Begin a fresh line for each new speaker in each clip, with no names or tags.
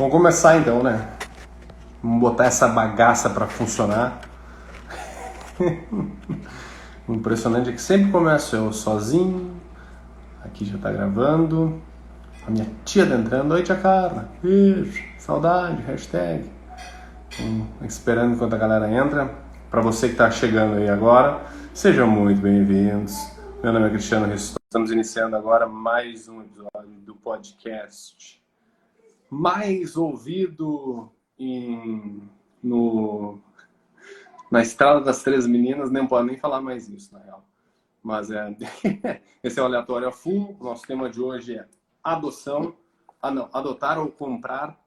Vamos começar então, né? Vamos botar essa bagaça para funcionar. o impressionante é que sempre começo eu sozinho. Aqui já tá gravando. A minha tia tá entrando. Oi, tia Carla. Beijo. Saudade. Hashtag. esperando enquanto a galera entra. Para você que está chegando aí agora, sejam muito bem-vindos. Meu nome é Cristiano Ristor. Estamos iniciando agora mais um episódio do podcast mais ouvido em, no, na Estrada das Três Meninas. Nem pode nem falar mais isso, na real. Mas é, esse é o Aleatório a Full. Nosso tema de hoje é adoção. Ah, não, adotar ou comprar.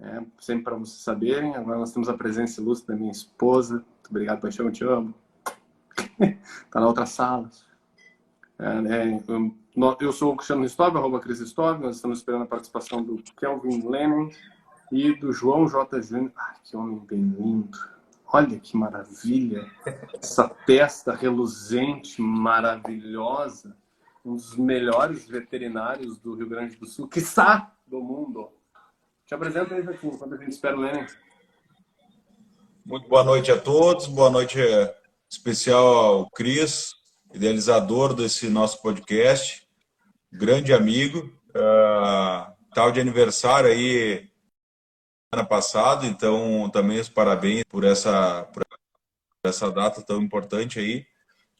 É, sempre para vocês saberem. Agora nós temos a presença ilustre da minha esposa. Muito obrigado, Paixão, te amo. Está na outra sala. É, né, eu sou o Cristiano Ristov, arroba Cris Ristov, nós estamos esperando a participação do Kelvin Lennon e do João J. Júnior. Ah, que homem bem lindo. Olha que maravilha. Essa testa reluzente, maravilhosa. Um dos melhores veterinários do Rio Grande do Sul, quiçá do mundo. Te apresento aí, Joaquim, enquanto a gente espera o Lennon.
Muito boa noite a todos, boa noite especial ao Cris, idealizador desse nosso podcast, grande amigo, uh, tal de aniversário aí ano passado, então também os parabéns por essa, por essa data tão importante aí.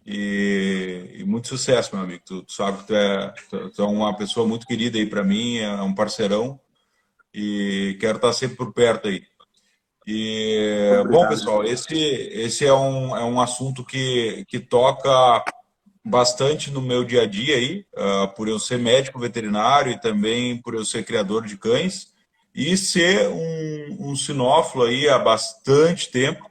E, e muito sucesso, meu amigo. Tu, tu sabe que tu é, tu é uma pessoa muito querida aí para mim, é um parceirão e quero estar sempre por perto aí. E, bom, pessoal, esse, esse é, um, é um assunto que, que toca bastante no meu dia a dia aí, uh, por eu ser médico veterinário e também por eu ser criador de cães e ser um, um sinófilo aí há bastante tempo,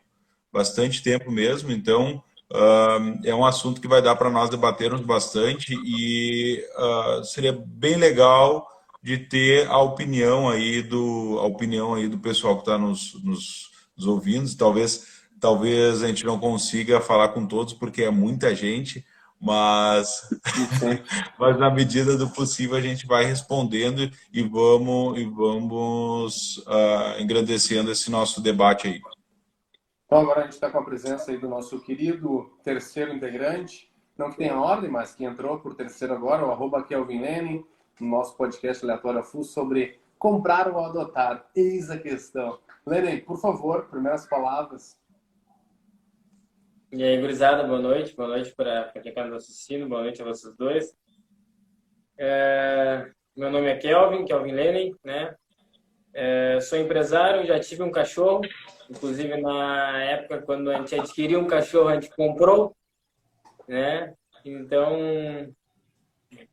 bastante tempo mesmo. Então, uh, é um assunto que vai dar para nós debatermos bastante e uh, seria bem legal de ter a opinião aí do a opinião aí do pessoal que está nos, nos, nos ouvindo. Talvez talvez a gente não consiga falar com todos porque é muita gente mas, mas na medida do possível a gente vai respondendo e vamos, e vamos uh, engrandecendo esse nosso debate aí.
Então agora a gente está com a presença aí do nosso querido terceiro integrante, não que tenha ordem, mas que entrou por terceiro agora, o arroba Kelvin Lenin, no nosso podcast Aleatório Full sobre comprar ou adotar. Eis a questão. Lenin, por favor, primeiras palavras
e aí, gurizada, boa noite. Boa noite para quem está nos assistindo. Boa noite a vocês dois. É, meu nome é Kelvin, Kelvin Lenin, né? É, sou empresário, já tive um cachorro. Inclusive, na época, quando a gente adquiriu um cachorro, a gente comprou, né? Então,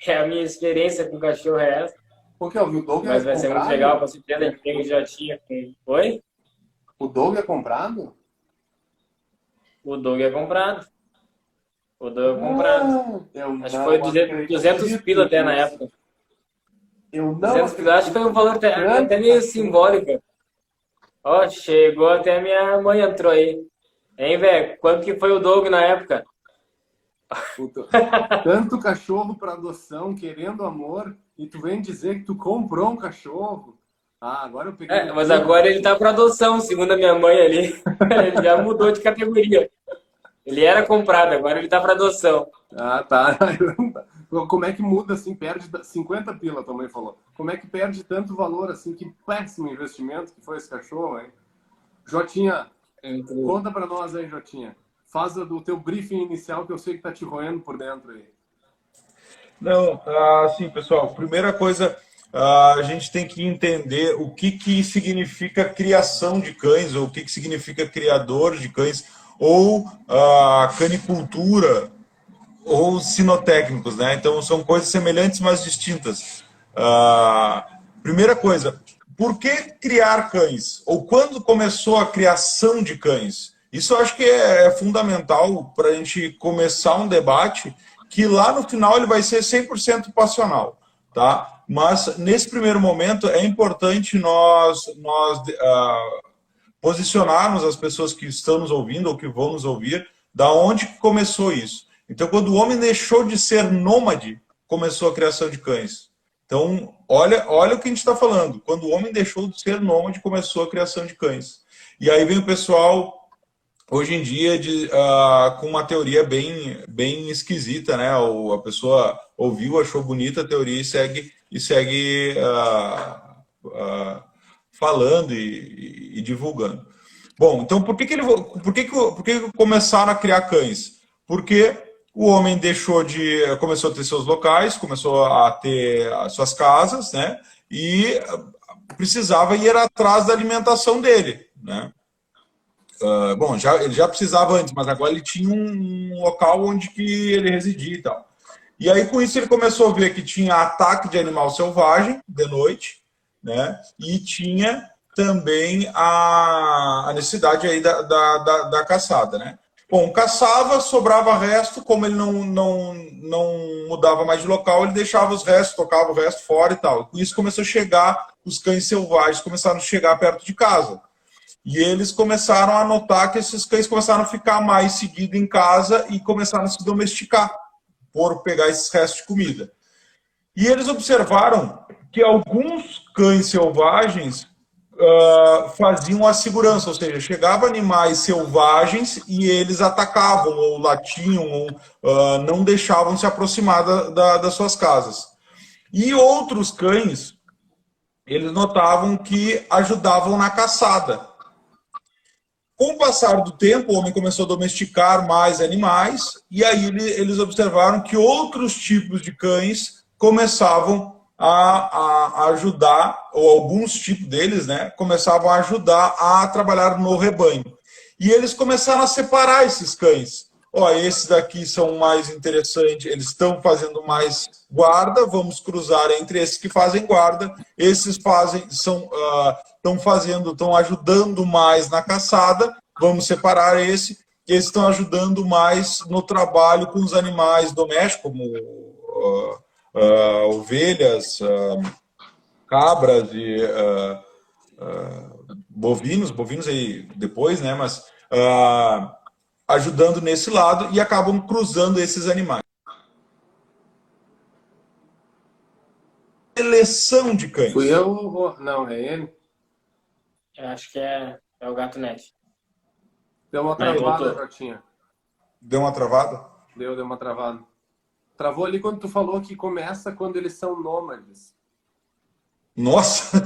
é a minha experiência com cachorro é essa.
Porque o Doug
Mas vai ser muito legal, com certeza a gente já tinha. Oi?
O Doug é comprado?
O Doug é comprado. O Doug é comprado. Ah, acho que foi 200, 200 pila até na época. Eu não 200 pila, acho que foi um valor até, até meio simbólico. Ó, chegou até a minha mãe entrou aí. Hein, velho? Quanto que foi o Doug na época?
Tanto cachorro para adoção, querendo amor, e tu vem dizer que tu comprou um cachorro. Ah, agora eu peguei.
É, mas agora ele tá para adoção, segundo a minha mãe ali. ele já mudou de categoria. Ele era comprado, agora ele tá para adoção.
Ah, tá. Como é que muda assim, perde 50 pila, tua mãe falou. Como é que perde tanto valor assim? Que péssimo investimento que foi esse cachorro, hein? Jotinha, conta para nós aí, Jotinha. Faz do teu briefing inicial que eu sei que tá te roendo por dentro aí.
Não, assim, pessoal, primeira coisa, a gente tem que entender o que, que significa criação de cães, ou o que, que significa criador de cães, ou a canicultura, ou sinotécnicos, né? Então, são coisas semelhantes, mas distintas. primeira coisa, por que criar cães? Ou quando começou a criação de cães? Isso eu acho que é, é fundamental para a gente começar um debate que lá no final ele vai ser 100% passional, tá? Mas nesse primeiro momento é importante nós, nós uh, posicionarmos as pessoas que estão nos ouvindo ou que vão nos ouvir da onde começou isso. Então, quando o homem deixou de ser nômade, começou a criação de cães. Então, olha, olha o que a gente está falando. Quando o homem deixou de ser nômade, começou a criação de cães. E aí vem o pessoal, hoje em dia, de, uh, com uma teoria bem, bem esquisita, né? Ou a pessoa ouviu, achou bonita a teoria e segue, e segue uh, uh, falando e, e, divulgando. Bom, então por que, que, ele, por que, que, por que, que começaram a criar cães? Porque o homem deixou de. começou a ter seus locais, começou a ter as suas casas, né? E precisava ir atrás da alimentação dele, né? Uh, bom, já, ele já precisava antes, mas agora ele tinha um local onde que ele residia e tal. E aí, com isso, ele começou a ver que tinha ataque de animal selvagem de noite, né? E tinha também a, a necessidade aí da, da, da, da caçada, né? Bom, caçava, sobrava resto, como ele não, não, não mudava mais de local, ele deixava os restos, tocava o resto fora e tal. Com isso começou a chegar, os cães selvagens começaram a chegar perto de casa. E eles começaram a notar que esses cães começaram a ficar mais seguidos em casa e começaram a se domesticar por pegar esses restos de comida. E eles observaram que alguns cães selvagens uh, faziam a segurança, ou seja, chegavam animais selvagens e eles atacavam ou latiam ou uh, não deixavam se aproximar da, da, das suas casas. E outros cães, eles notavam que ajudavam na caçada. Com o passar do tempo, o homem começou a domesticar mais animais, e aí eles observaram que outros tipos de cães começavam a, a, ajudar, ou alguns tipos deles, né, começavam a ajudar a trabalhar no rebanho. E eles começaram a separar esses cães. Ó, esses daqui são mais interessantes, eles estão fazendo mais guarda, vamos cruzar entre esses que fazem guarda, esses fazem, são, estão uh, fazendo, estão ajudando mais na caçada, vamos separar esse, esses estão ajudando mais no trabalho com os animais domésticos, como uh, uh, ovelhas, uh, cabras e uh, bovinos, bovinos aí depois, né? Mas ajudando nesse lado e acabam cruzando esses animais. Seleção de cães.
Fui eu? Não, é ele?
Eu acho que é, é o gato net.
Deu uma travada, Jotinha.
Deu uma travada?
Deu, deu uma travada. Travou ali quando tu falou que começa quando eles são nômades.
Nossa!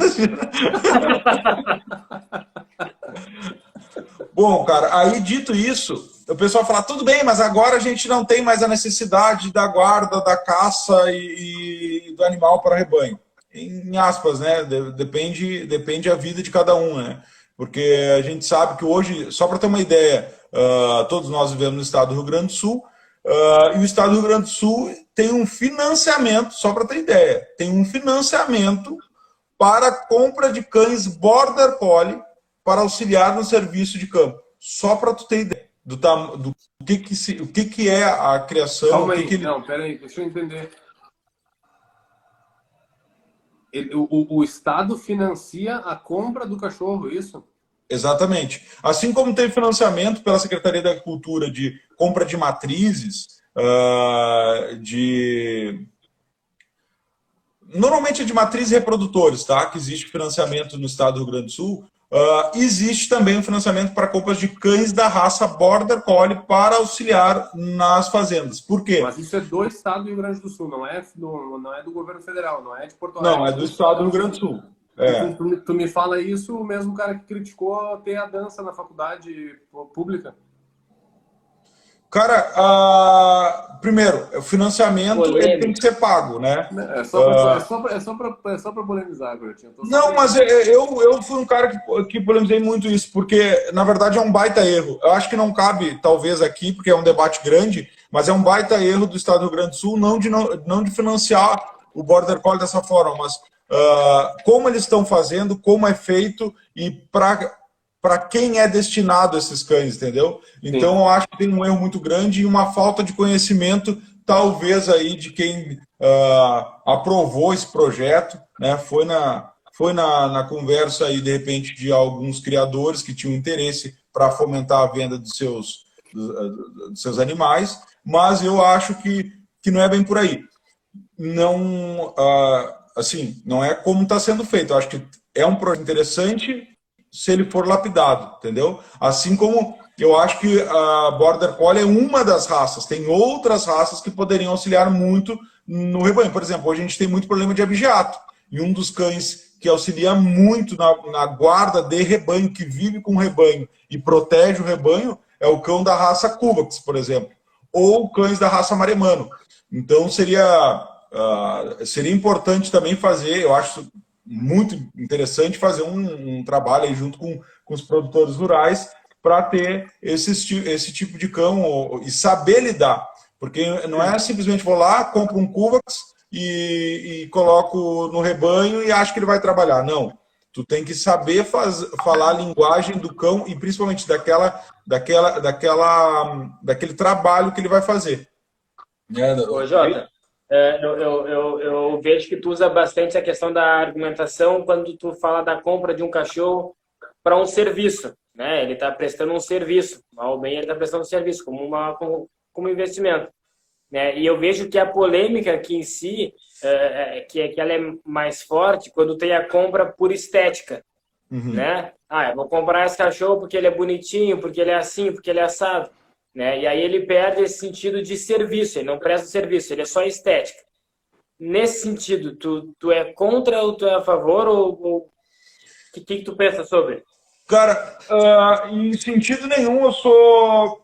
Bom, cara, aí dito isso, o pessoal fala, tudo bem, mas agora a gente não tem mais a necessidade da guarda, da caça e, e do animal para rebanho. Em aspas, né? Depende, depende a vida de cada um, né? Porque a gente sabe que hoje, só para ter uma ideia, uh, todos nós vivemos no estado do Rio Grande do Sul, Uh, e o Estado do Rio Grande do Sul tem um financiamento, só para ter ideia, tem um financiamento para compra de cães Border Collie para auxiliar no serviço de campo. Só para tu ter ideia do, do, que, que, se, o que, que é a criação.
Calma
aí, que
não, peraí, deixa eu entender. Ele, o, o Estado financia a compra do cachorro, isso?
Exatamente. Assim como tem financiamento pela Secretaria da Agricultura de compra de matrizes, uh, de. Normalmente é de matrizes reprodutores, tá? Que existe financiamento no estado do Rio Grande do Sul. Uh, existe também um financiamento para compras de cães da raça Border Collie para auxiliar nas fazendas. Por quê?
Mas isso é do estado do Rio Grande do Sul, não é do, não é do governo federal, não é de Porto Alegre.
Não, é do estado do Rio Grande do Sul.
É. Tu, tu, me fala isso, o mesmo cara que criticou ter a dança na faculdade pública.
Cara, uh, primeiro, o financiamento ele tem que ser pago, né?
É só para uh, é é é polemizar, Bertinho.
Não, mas eu, eu fui um cara que, que polemizei muito isso, porque na verdade é um baita erro. Eu acho que não cabe, talvez, aqui, porque é um debate grande, mas é um baita erro do Estado do Rio Grande do Sul não de, não, não de financiar o Border Collie dessa forma, mas uh, como eles estão fazendo, como é feito e para quem é destinado esses cães, entendeu? Então Sim. eu acho que tem um erro muito grande e uma falta de conhecimento, talvez aí de quem uh, aprovou esse projeto, né? Foi na foi na, na conversa aí de repente de alguns criadores que tinham interesse para fomentar a venda dos seus dos seus animais, mas eu acho que que não é bem por aí. Não uh, assim, não é como está sendo feito. Eu acho que é um projeto interessante se ele for lapidado, entendeu? Assim como eu acho que a Border Collie é uma das raças. Tem outras raças que poderiam auxiliar muito no rebanho. Por exemplo, hoje a gente tem muito problema de abigeato. E um dos cães que auxilia muito na, na guarda de rebanho, que vive com o rebanho e protege o rebanho, é o cão da raça Cuvax, por exemplo. Ou cães da raça Maremano. Então seria, uh, seria importante também fazer, eu acho muito interessante fazer um, um trabalho junto com, com os produtores rurais para ter esse, esse tipo de cão e saber lidar. Porque não é simplesmente vou lá, compro um Cuvax e, e coloco no rebanho e acho que ele vai trabalhar. Não. Tu tem que saber faz, falar a linguagem do cão e principalmente daquela, daquela, daquela, daquele trabalho que ele vai fazer.
É, Ô, Jota, eu, eu, eu, eu, vejo que tu usa bastante a questão da argumentação quando tu fala da compra de um cachorro para um serviço. Né? Ele está prestando um serviço, mal ou bem ele está prestando um serviço, como, uma, como, como investimento. Né? E eu vejo que a polêmica aqui em si, é, é, que, é, que ela é mais forte quando tem a compra por estética. Uhum. Né? Ah, eu vou comprar esse cachorro porque ele é bonitinho, porque ele é assim, porque ele é assado. Né? E aí ele perde esse sentido de serviço, ele não presta serviço, ele é só estética. Nesse sentido, tu, tu é contra ou tu é a favor? Ou o que, que tu pensa sobre?
Cara, uh, em sentido nenhum eu sou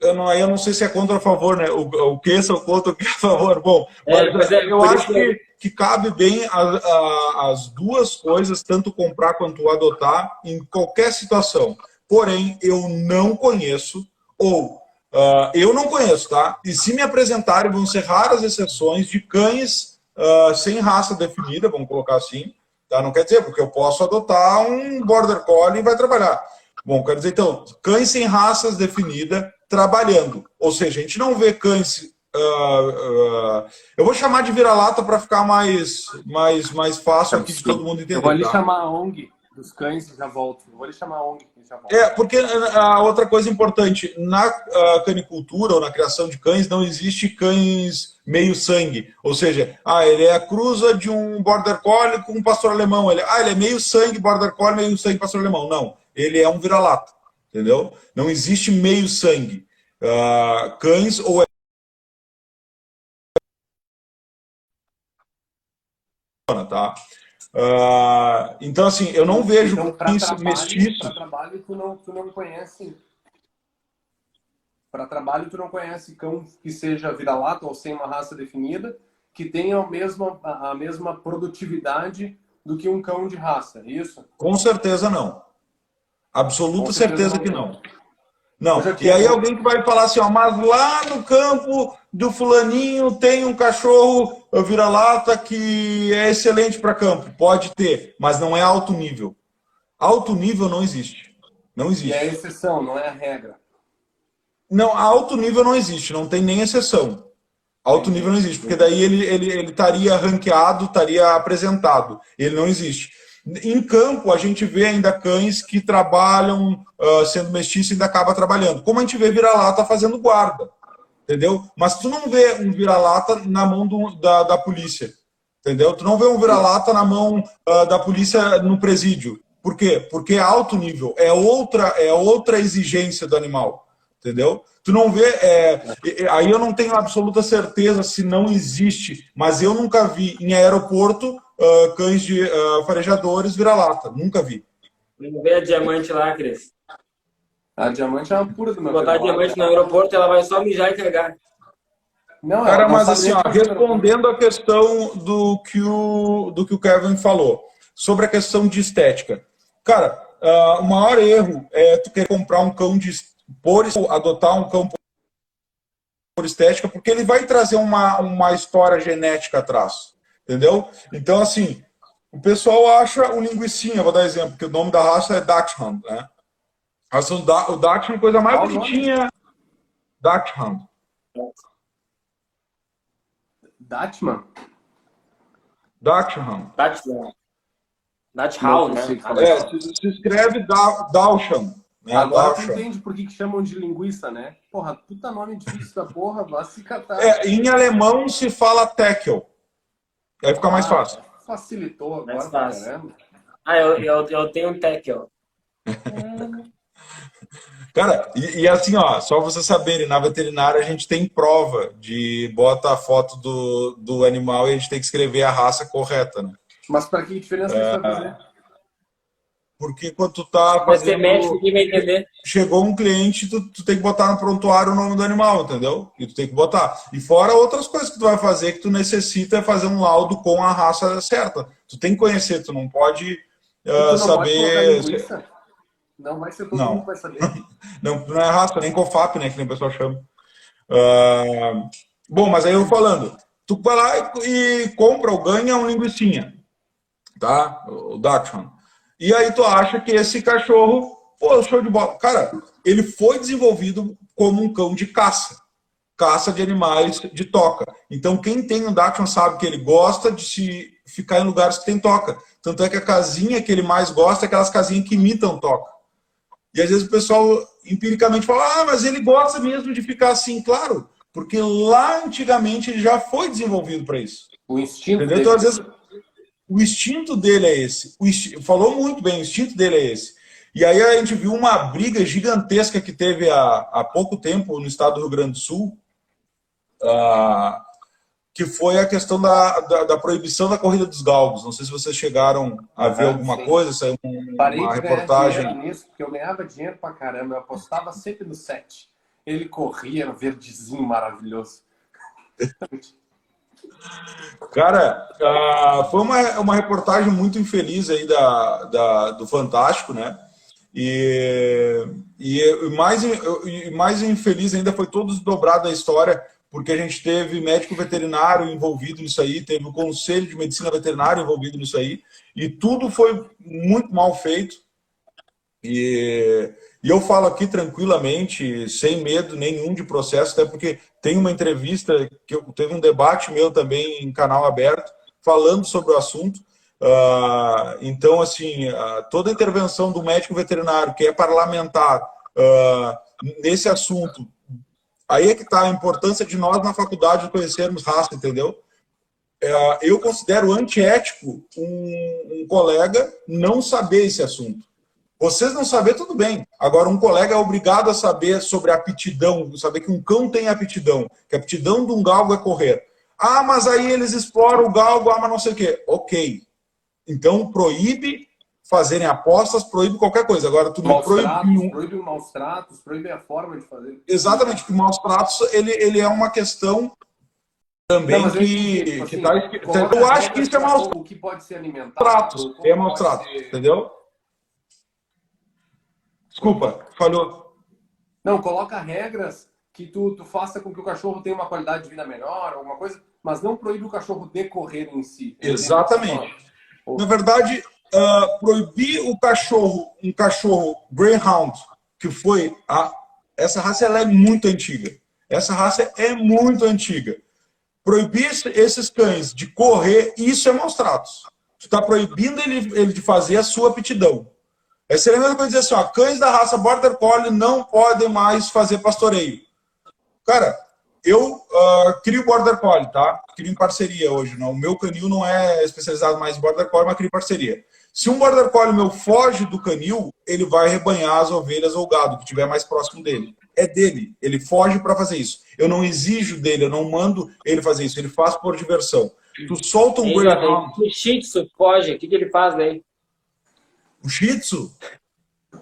eu não, eu não sei se é contra ou a favor, né? O, o que sou contra, o que é a favor. Bom, é, mas, é, eu acho que, que cabe bem a, a, as duas coisas, tanto comprar quanto adotar, em qualquer situação. Porém, eu não conheço, ou uh, eu não conheço, tá? E se me apresentarem, vão ser raras exceções de cães uh, sem raça definida, vamos colocar assim. Tá? Não quer dizer, porque eu posso adotar um Border Collie e vai trabalhar. Bom, quer dizer, então, cães sem raças definida trabalhando. Ou seja, a gente não vê cães. Uh, uh, eu vou chamar de vira-lata para ficar mais, mais, mais fácil aqui de todo mundo entender. Eu
vou lhe tá? chamar a ONG dos cães e já volto. Eu vou lhe chamar a ONG.
É, porque a outra coisa importante, na uh, canicultura ou na criação de cães, não existe cães meio sangue. Ou seja, ah, ele é a cruza de um border collie com um pastor alemão. Ele, ah, ele é meio sangue border collie, meio sangue pastor alemão. Não, ele é um vira-lata entendeu? Não existe meio sangue. Uh, cães ou é tá? Uh, então, assim, eu não vejo então, cães mestiços.
Para trabalho, tu não, tu não conhece. Para trabalho, tu não conhece cão que seja vira-lata ou sem uma raça definida, que tenha a mesma, a mesma produtividade do que um cão de raça, é isso?
Com certeza não. Absoluta certeza, que não. Não, e aí alguém que vai falar assim, ó, mas lá no campo do fulaninho tem um cachorro vira-lata que é excelente para campo. Pode ter, mas não é alto nível. Alto nível não existe. Não existe. E
é exceção, não é a regra.
Não, alto nível não existe, não tem nem exceção. Alto nível não existe, porque daí ele, ele, ele estaria ranqueado, estaria apresentado. Ele não existe. Em campo, a gente vê ainda cães que trabalham uh, sendo mestiço e ainda acaba trabalhando. Como a gente vê vira-lata fazendo guarda, entendeu? Mas tu não vê um vira-lata na mão do, da, da polícia, entendeu? Tu não vê um vira-lata na mão uh, da polícia no presídio. Por quê? Porque é alto nível, é outra, é outra exigência do animal, entendeu? Tu não vê, é, aí eu não tenho absoluta certeza se não existe, mas eu nunca vi em aeroporto uh, cães de uh, farejadores vira-lata. Nunca vi.
Não vê a diamante lá, Cris.
A diamante é uma pura do meu
Botar a diamante no aeroporto, ela vai só mijar e carregar.
Não, Cara, mas assim, ó, respondendo a questão do que, o, do que o Kevin falou, sobre a questão de estética. Cara, uh, o maior erro é tu querer comprar um cão de por adotar um cão por estética, porque ele vai trazer uma, uma história genética atrás. Entendeu? Então, assim, o pessoal acha o linguicinha, vou dar exemplo, que o nome da raça é Dachshund, né? Raça, o Dachshund é a coisa mais Qual bonitinha. Dachshund.
Dachshund?
Dachshund.
Dachshund. Dachshund, né?
É, se, se escreve Dachshund.
Né? Agora tu entende por que, que chamam de linguiça, né? Porra, puta nome difícil da porra, vai se catar.
É, em alemão se fala Tekel. Aí fica mais ah, fácil.
facilitou agora
Mais fácil.
caramba.
Ah, eu, eu, eu tenho um tech, ó.
Cara, e, e assim, ó, só vocês saberem, na veterinária a gente tem prova de bota a foto do, do animal e a gente tem que escrever a raça correta, né?
Mas pra que diferença isso vai fazer?
Porque quando tu tá
Vai ser médico,
fazendo...
ninguém vai entender.
Chegou um cliente, tu, tu tem que botar no prontuário o nome do animal, entendeu? E tu tem que botar. E fora outras coisas que tu vai fazer que tu necessita é fazer um laudo com a raça certa. Tu tem que conhecer, tu não pode
Tu
ah,
não pode
saber...
linguiça? Não vai ser todo
Não.
mundo que vai saber.
Não, não é raça, nem COFAP, né? Que nem o pessoal chama. Ah, bom, mas aí eu falando, tu vai lá e, e compra ou ganha um linguicinha, tá? O Dachshund. E aí tu acha que esse cachorro, pô, show de bola. Cara, ele foi desenvolvido como um cão de caça. Caça de animais de toca. Então, quem tem um Dachshund sabe que ele gosta de se ficar em lugares que tem toca. Tanto é que a casinha que ele mais gosta é aquelas casinhas que imitam toca. E às vezes o pessoal empiricamente fala, ah, mas ele gosta mesmo de ficar assim. Claro, porque lá antigamente ele já foi desenvolvido para isso.
O instinto
Entendeu? Então, às vezes, o instinto dele é esse. O insti- Falou muito bem, o instinto dele é esse. E aí a gente viu uma briga gigantesca que teve há, há pouco tempo no estado do Rio Grande do Sul, ah, que foi a questão da, da, da proibição da corrida dos galgos. Não sei se vocês chegaram a ver
Aham,
alguma
sim.
coisa, saiu um-
Parei
uma reportagem.
nisso, porque eu ganhava dinheiro pra caramba. Eu apostava sempre no set. Ele corria, era um verdezinho maravilhoso.
Cara, ah, foi uma, uma reportagem muito infeliz aí da, da- do Fantástico, né? E, e mais, e mais infeliz ainda foi todo desdobrado a história, porque a gente teve médico veterinário envolvido nisso aí, teve o Conselho de Medicina Veterinária envolvido nisso aí, e tudo foi muito mal feito. E, e eu falo aqui tranquilamente, sem medo nenhum de processo, até porque tem uma entrevista que eu, teve um debate meu também em canal aberto falando sobre o assunto. Ah, então, assim, ah, toda intervenção do médico veterinário que é parlamentar ah, nesse assunto, aí é que está a importância de nós na faculdade conhecermos raça, entendeu? É, eu considero antiético um, um colega não saber esse assunto. Vocês não saber, tudo bem. Agora, um colega é obrigado a saber sobre a aptidão, saber que um cão tem aptidão, que a aptidão de um galgo é correr. Ah, mas aí eles exploram o galgo, ah, mas não sei o quê. Ok. Então, proíbe fazerem apostas, proíbe qualquer coisa. Agora, tu não proíbe...
tratos, proíbe os maus tratos, proíbe a forma de fazer.
Exatamente, que maus tratos, ele, ele é uma questão também
Não,
que,
tipo
que
assim,
tá escrito.
coloca
Eu acho que isso é maus
O que pode ser alimentado.
tratos.
o que
É maus tratos,
ser-
entendeu? Desculpa, falhou.
Não, coloca regras que tu, tu faça com que o cachorro tenha uma qualidade de vida melhor, alguma coisa, mas não proíbe o cachorro decorrer em si.
Exatamente. Na verdade, ah, proibir o cachorro, um cachorro Greyhound, que foi a. Essa raça ela é muito antiga. Essa raça é muito antiga. Proibir esse- esses cães de correr, isso é maus tratos. Tu está proibindo ele, ele de fazer a sua aptidão. É mesma coisa dizer assim, ó, cães da raça Border Collie não podem mais fazer pastoreio. Cara, eu ah, crio Border Collie, tá? Crio em parceria hoje. Não? O meu canil não é especializado mais em Border Collie, mas crio em parceria. Se um Border Collie meu foge do canil, ele vai rebanhar as ovelhas ou o gado que estiver mais próximo dele. É dele. Ele foge para fazer isso. Eu não exijo dele, eu não mando ele fazer isso. Ele faz por diversão. Tu solta um Greyhound,
O Tzu foge, o que, que ele faz daí?
O Shih Tzu,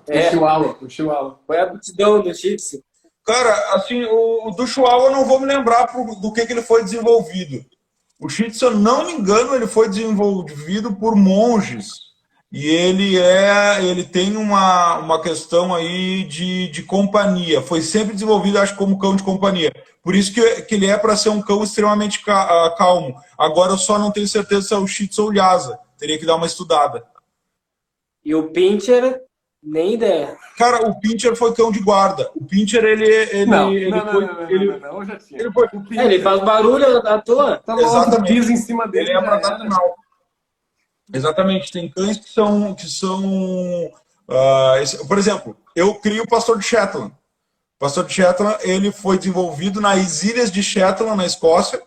O
É,
chihuahua, o chihuahua.
foi a aptidão do Shih Tzu.
Cara, assim, o, o do Chihuahua eu não vou me lembrar por- do que, que ele foi desenvolvido. O Shih Tzu, se eu não me engano, ele foi desenvolvido por monges. E ele é, ele tem uma, uma questão aí de, de companhia. Foi sempre desenvolvido, acho, como cão de companhia. Por isso que, que ele é para ser um cão extremamente ah, calmo. Agora eu só não tenho certeza se é o Shih Tzu ou o Lhasa. Teria que dar uma estudada.
E o Pincher, nem ideia.
Cara, o Pincher foi cão de guarda. O Pincher, ele, ele,
Não,
ele
não, não,
foi.
não, não,
ele,
não, não, eu já tinha.
ele foi
O
É, ele faz barulho à toa.
Tá
Exatamente.
em cima dele.
Ele é
já era.
maternal. Exatamente. Tem cães que são. Que são ah, esse- por exemplo, eu crio o pastor de Shetland. O pastor de Shetland ele foi desenvolvido nas ilhas de Shetland, na Escócia,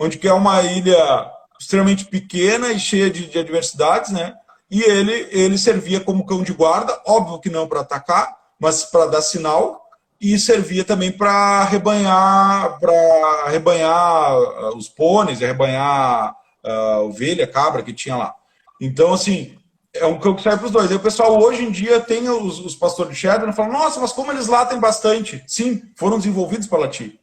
onde que é uma ilha extremamente pequena e cheia de, de adversidades, né? E ele, ele servia como cão de guarda, óbvio que não para atacar, mas para dar sinal, e servia também para rebanhar, para rebanhar uh, os pôneis, rebanhar uh, a ovelha, cabra que tinha lá. Então, assim, é um cão que serve para os dois. Aí o pessoal hoje em dia tem os, os pastores de e falam, nossa, mas como eles latem bastante? Sim, foram desenvolvidos para latir.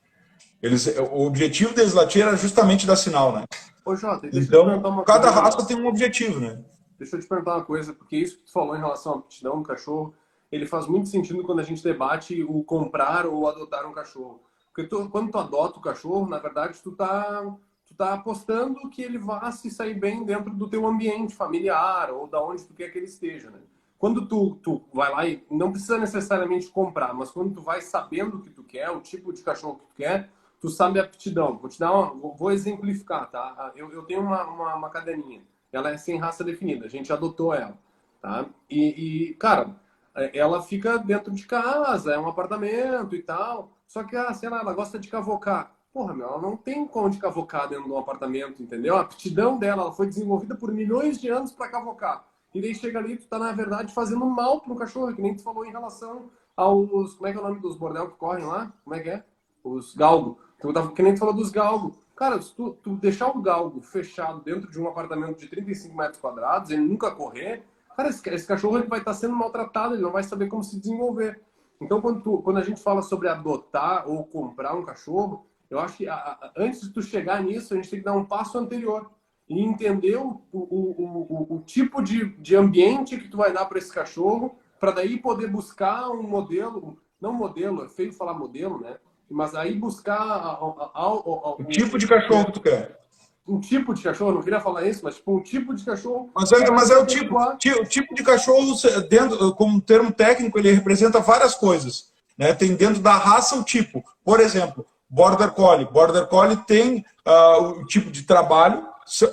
Eles, o objetivo deles latir era justamente dar sinal, né?
Ô, Jota,
então, cada raça tem um objetivo, né?
Deixa eu te perguntar uma coisa, porque isso que tu falou em relação à aptidão do cachorro, ele faz muito sentido quando a gente debate o comprar ou adotar um cachorro. Porque tu, quando tu adota o cachorro, na verdade, tu tá, tu tá apostando que ele vá se sair bem dentro do teu ambiente familiar ou da onde tu quer que ele esteja, né? Quando tu, tu vai lá e não precisa necessariamente comprar, mas quando tu vai sabendo o que tu quer, o tipo de cachorro que tu quer, tu sabe a aptidão. Vou te dar uma, vou exemplificar, tá? Eu, eu tenho uma, uma, uma cadelinha, ela é sem raça definida, a gente adotou ela, tá? E, e cara, é, ela fica dentro de casa, é um apartamento e tal. Só que, ah, sei lá, ela gosta de cavocar. Porra, meu, ela não tem onde cavocar dentro de um apartamento, entendeu? A aptidão dela ela foi desenvolvida por milhões de anos para cavocar. E daí chega ali, tu tá, na verdade, fazendo mal pro cachorro, que nem tu falou em relação aos. Como é que é o nome dos bordel que correm lá? Como é que é? Os galgo. Tá, que nem tu falou dos galgo. Cara, se tu, tu deixar o galgo fechado dentro de um apartamento de 35 metros quadrados, ele nunca correr, Cara, esse, esse cachorro ele vai estar sendo maltratado, ele não vai saber como se desenvolver. Então, quando, tu, quando a gente fala sobre adotar ou comprar um cachorro, eu acho que a, a, antes de tu chegar nisso, a gente tem que dar um passo anterior e entender o, o, o, o tipo de, de ambiente que tu vai dar para esse cachorro, para daí poder buscar um modelo, não modelo, é feio falar modelo, né? Mas aí buscar
o tipo de cachorro que tu quer
um tipo de cachorro, não queria falar isso, mas tipo, um tipo de cachorro.
Mas é, mas é o tipo, o tipo de cachorro, dentro, como termo técnico, ele representa várias coisas. Né? Tem dentro da raça o tipo. Por exemplo, Border Collie. Border Collie tem uh, o tipo de trabalho,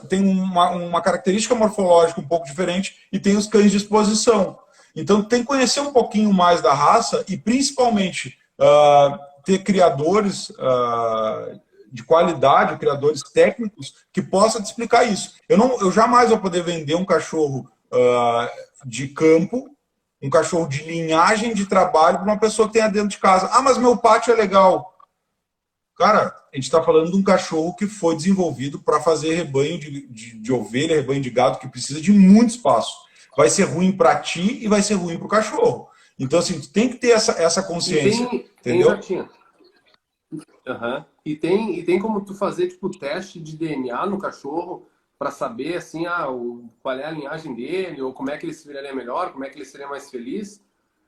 tem uma, uma característica morfológica um pouco diferente e tem os cães de exposição. Então tem que conhecer um pouquinho mais da raça e principalmente uh, ter criadores uh, de qualidade, criadores técnicos, que possa te explicar isso. Eu, não, eu jamais vou poder vender um cachorro uh, de campo, um cachorro de linhagem de trabalho para uma pessoa que tenha dentro de casa. Ah, mas meu pátio é legal. Cara, a gente está falando de um cachorro que foi desenvolvido para fazer rebanho de, de, de, ovelha, rebanho de gado, que precisa de muito espaço. Vai ser ruim para ti e vai ser ruim para o cachorro. Então, assim, tem que ter essa, essa consciência. Tem, entendeu? Tem,
Uhum. E, tem, e tem como tu fazer, tipo, teste de DNA no cachorro para saber, assim, ah, o, qual é a linhagem dele, ou como é que ele se viraria melhor, como é que ele seria mais feliz.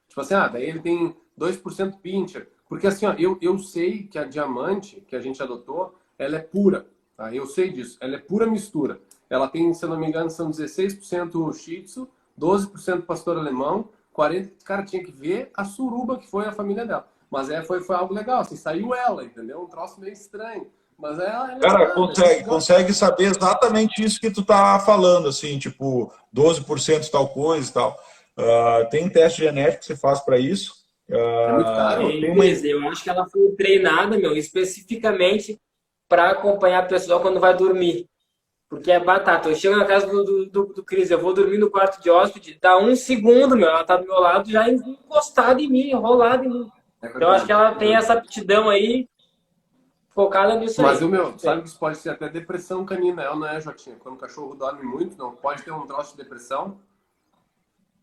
Tipo assim, ah, daí ele tem 2% pincher. Porque, assim, ó, eu, eu sei que a diamante que a gente adotou, ela é pura. Tá? Eu sei disso. Ela é pura mistura. Ela tem, se eu não me engano, são 16% shih tzu, 12% pastor alemão, 40%... Cara, tinha que ver a suruba que foi a família dela. Mas é, foi, foi algo legal, assim, saiu ela, entendeu? Um troço meio estranho. Mas é, é
Cara, consegue, consegue saber exatamente isso que tu tá falando, assim, tipo, 12% tal coisa e tal. Uh, tem teste genético que você faz para isso. Uh, é
muito caro. Tem uma... Eu acho que ela foi treinada, meu, especificamente para acompanhar a pessoa quando vai dormir. Porque é batata. Eu chego na casa do, do, do, do Cris, eu vou dormir no quarto de hóspede, dá um segundo, meu, ela tá do meu lado, já encostada em mim, enrolada em mim. É então acho que ela tem essa aptidão aí focada nisso
Mas
aí.
o meu, sabe que isso pode ser até depressão canina, é ou não é, Jotinha? Quando o cachorro dorme muito, não pode ter um troço de depressão?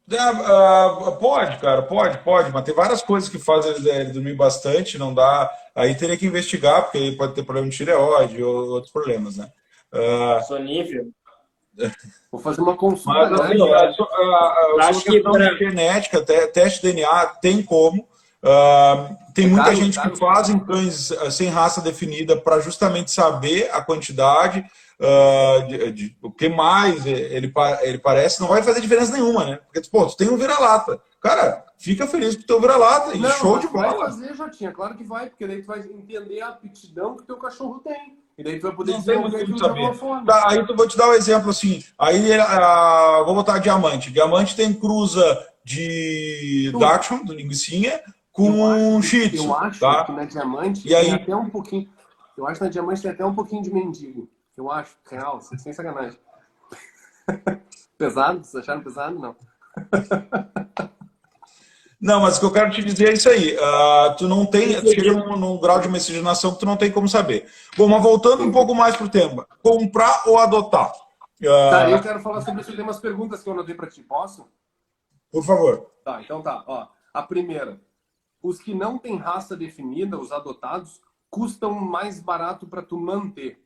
Uh, pode, cara, pode, pode, mas tem várias coisas que fazem ele, ele, dormir bastante, não dá. Aí teria que investigar, porque aí pode ter problema de tireoide ou outros problemas, né?
Uh, Sonífero.
Vou fazer uma consulta. Mas,
assim, a, a, genética, teste DNA, tem como. Uh, tem é muita caro, gente caro. que faz em cães ah, sem raça definida para justamente saber a quantidade, uh, de, de, o que mais ele, ele parece, não vai fazer diferença nenhuma, né? Porque, pô, tu tem um vira-lata. Cara, fica feliz com o teu vira-lata e show de bola.
Vai fazer, Jotinha, claro que vai, porque daí tu vai entender a aptidão que o teu cachorro tem. E daí tu vai poder não desenvolver aquilo de alguma forma.
Tá, aí tu vou te dar um exemplo assim. Aí uh, vou botar diamante. Diamante tem cruza de Dachshund, do linguicinha, com um shih
Eu acho tá? que na diamante
e aí...
tem até um pouquinho. Eu acho que na diamante tem até um pouquinho de mendigo. Eu acho, real, sem sacanagem. pesado? Vocês acharam pesado? Não.
Não, mas o que eu quero te dizer é isso aí. Uh, tu não tem, tu chega num, num, grau de miscigenação que tu não tem como saber. Bom, mas voltando um pouco mais pro tema, comprar ou adotar?
Uh... Tá, eu quero falar sobre isso. Tem umas perguntas que eu anotei para ti. Posso?
Por favor.
Tá, então tá. Ó, a primeira. Os que não têm raça definida, os adotados, custam mais barato para tu manter.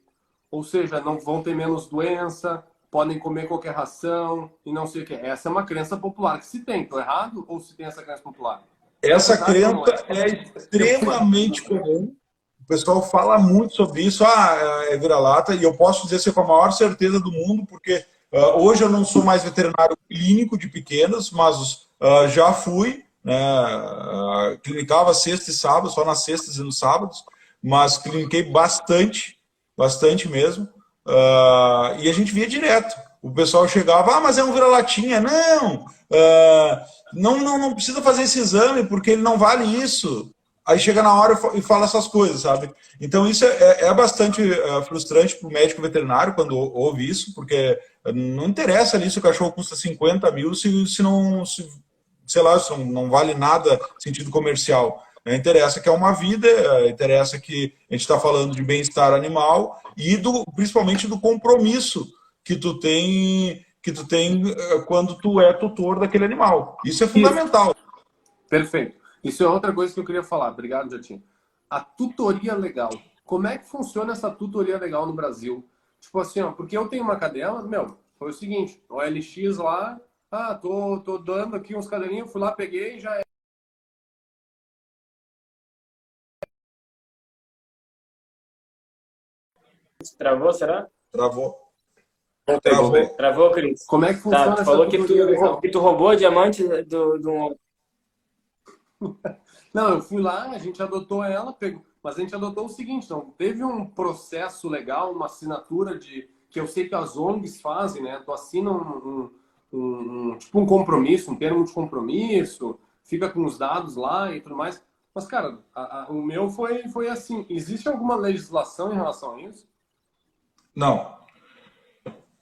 Ou seja, não vão ter menos doença, podem comer qualquer ração e não sei o que. Essa é uma crença popular que se tem. Estou errado ou se tem essa crença popular?
Essa crença é? é extremamente comum. O pessoal fala muito sobre isso. Ah, é vira-lata. E eu posso dizer isso com a maior certeza do mundo, porque uh, hoje eu não sou mais veterinário clínico de pequenos, mas uh, já fui. Né, uh, clinicava sexta e sábado, só nas sextas e nos sábados, mas cliniquei bastante, bastante mesmo. Uh, e a gente via direto. O pessoal chegava, ah, mas é um vira-latinha. Não, uh, não, não, não precisa fazer esse exame porque ele não vale isso. Aí chega na hora e fala essas coisas, sabe? Então isso é, é bastante uh, frustrante para o médico veterinário quando ouve isso, porque não interessa ali se o cachorro custa 50 mil, se, se não, se, sei lá, se não vale nada sentido comercial. Né? Interessa que é uma vida, é, interessa que a gente está falando de bem-estar animal e do, principalmente do compromisso que tu tem que tu tem é, quando tu é tutor daquele animal. Isso é fundamental.
Perfeito. Isso é outra coisa que eu queria falar. Obrigado, Jatinho. A tutoria legal. Como é que funciona essa tutoria legal no Brasil? Tipo assim, ó, porque eu tenho uma cadela, meu, foi o seguinte, o LX lá, ah, tô, tô dando aqui uns caderninhos, fui lá, peguei, já é
Travou, será?
Travou.
Travou, Travou Cris.
Como é que funciona
tá, tu falou que tu, que tu roubou diamante do, do...
Não, eu fui lá, a gente adotou ela, pegou... mas a gente adotou o seguinte, então, teve um processo legal, uma assinatura de que eu sei que as ONGs fazem, né? Tu assina um, um, um, tipo um compromisso, um termo de compromisso, fica com os dados lá e tudo mais. Mas, cara, a, a, o meu foi, foi assim. Existe alguma legislação em relação a isso?
Não.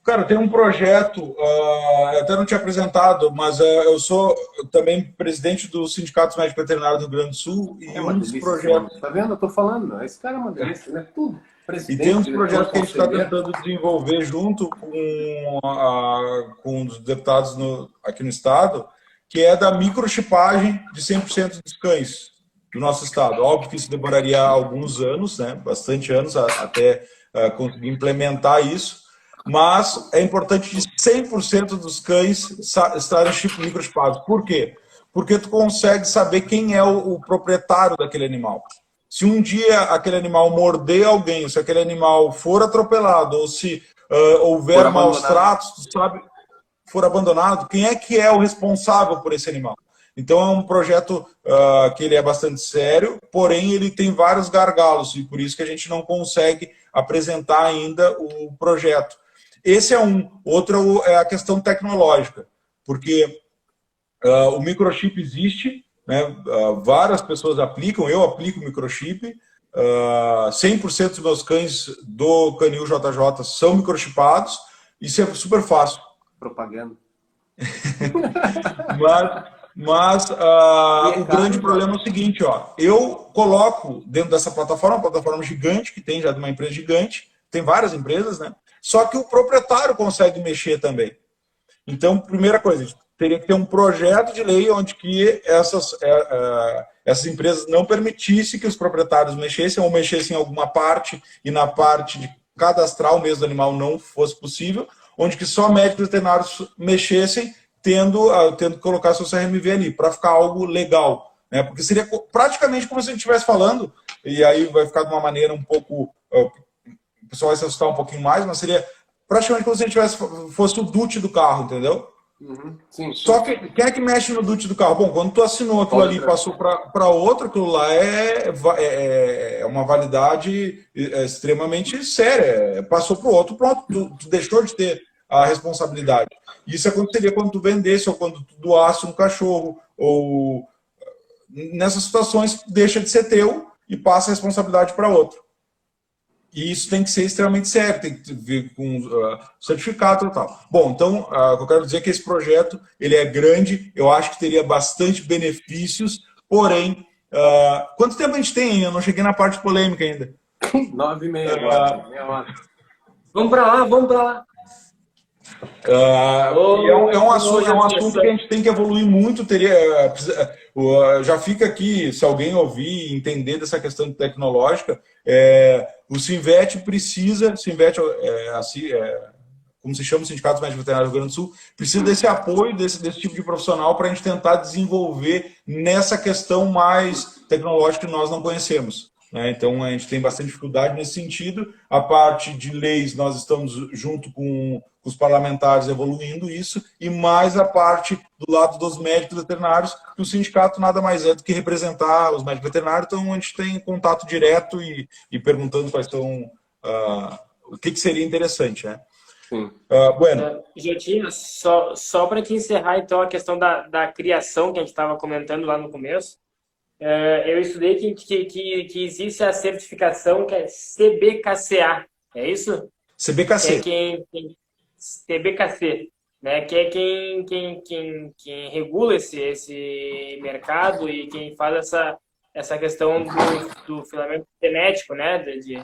Cara, tem um projeto, uh, eu até não tinha apresentado, mas uh, eu sou também presidente do Sindicato Médico Veterinário do Rio Grande do Sul
e é um dos projetos. Tá vendo? Eu tô falando, esse cara é uma delícia, né? Tudo.
Presidente, e tem um projeto que a gente está tentando desenvolver junto com, a, com os deputados no, aqui no estado, que é da microchipagem de 100% dos cães do nosso estado. Óbvio que isso demoraria alguns anos, né? bastante anos, até uh, conseguir implementar isso, mas é importante de 100% dos cães estarem microchipados. Por quê? Porque tu consegue saber quem é o, o, proprietário daquele animal. Se um dia aquele animal morder alguém, se aquele animal for atropelado, ou se uh, houver maus tratos, sabe, for abandonado, quem é que é o responsável por esse animal? Então é um projeto uh, que ele é bastante sério, porém ele tem vários gargalos e por isso que a gente não consegue apresentar ainda o projeto. Esse é um. Outro é a questão tecnológica, porque uh, o microchip existe, né? Uh, várias pessoas aplicam, eu aplico microchip. Uh, 100% dos meus cães do Canil JJ são microchipados. Isso é super fácil.
Propaganda.
mas, mas uh, o grande problema é o seguinte, ó, eu coloco dentro dessa plataforma, uma plataforma gigante que tem já de uma empresa gigante, tem várias empresas, né? Só que o proprietário consegue mexer também. Então, primeira coisa, teria que ter um projeto de lei onde que essas, é, é, essas empresas não permitissem que os proprietários mexessem ou mexessem em alguma parte e na parte de cadastrar o mesmo animal não fosse possível, onde que só médicos veterinários mexessem tendo, uh, tendo que colocar seu CRMV ali, para ficar algo legal. Né? Porque seria praticamente como se a gente estivesse falando, e aí vai ficar de uma maneira um pouco. Uh, o pessoal vai se assustar um pouquinho mais, mas seria praticamente como se a gente tivesse, fosse o DUT do carro, entendeu? Uhum. Sim, sim. Só que quem é que mexe no DUT do carro? Bom, quando tu assinou aquilo Pode ali e passou para outro, aquilo lá é, é, é, é uma validade é, extremamente séria. Passou para o outro, pronto, tu, tu deixou de ter a responsabilidade. Isso aconteceria quando tu vendesse ou quando tu doasse um cachorro, ou nessas situações deixa de ser teu e passa a responsabilidade para outro. E isso tem que ser extremamente sério, tem que vir com uh, certificado e tal. Bom, então, uh, eu quero dizer é que esse projeto ele é grande, eu acho que teria bastante benefícios, porém, uh, quanto tempo a gente tem? Eu não cheguei na parte polêmica ainda.
Nove e meia, uh,
Vamos para lá, vamos para lá.
Uh, oh, é, um, é, um assunto, é um assunto que a gente tem que evoluir muito. Teria, já fica aqui, se alguém ouvir entender dessa questão tecnológica, é, o Sinvet precisa, Sinvet é, assim, é, como se chama o Sindicato Médico Veterinário do Rio Grande do Sul, precisa desse apoio desse, desse tipo de profissional para a gente tentar desenvolver nessa questão mais tecnológica que nós não conhecemos. Né? Então, a gente tem bastante dificuldade nesse sentido. A parte de leis, nós estamos junto com os parlamentares evoluindo isso, e mais a parte do lado dos médicos veterinários, que o sindicato nada mais é do que representar os médicos veterinários, então a gente tem contato direto e, e perguntando quais são, uh, o que, que, seria interessante, né?
Sim. Uh, bueno. Jotinha, só, só para te encerrar, então, a questão da, da criação que a gente estava comentando lá no começo, uh, eu estudei que, que, que, que existe a certificação que é CBKCA, é isso?
CBKC.
É quem, quem, TBKC, né, que é quem, quem, quem, quem regula esse, esse mercado e quem faz essa, essa questão do, do filamento genético, né, de, de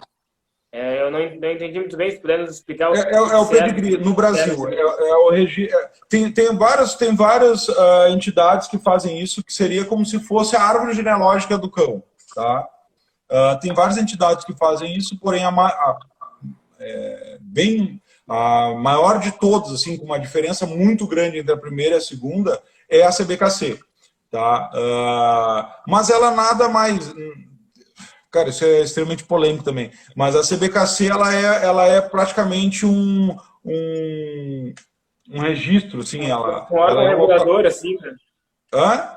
é, eu não, não, entendi muito bem, se puder nos explicar. O
é, é, é o pedigree no Brasil. É, é, o regi... É, tem, tem várias, tem várias uh, entidades que fazem isso, que seria como se fosse a árvore genealógica do cão. Tá? Uh, tem várias entidades que fazem isso, porém a, a, é, bem a maior de todos, assim, com uma diferença muito grande entre a primeira e a segunda, é a CBKC. Tá? Uh, mas ela nada mais. Cara, isso é extremamente polêmico também. Mas a CBKC ela é, ela é praticamente um, um, um registro, assim. Ela,
um órgão
ela
é regulador, assim, cara.
Hã?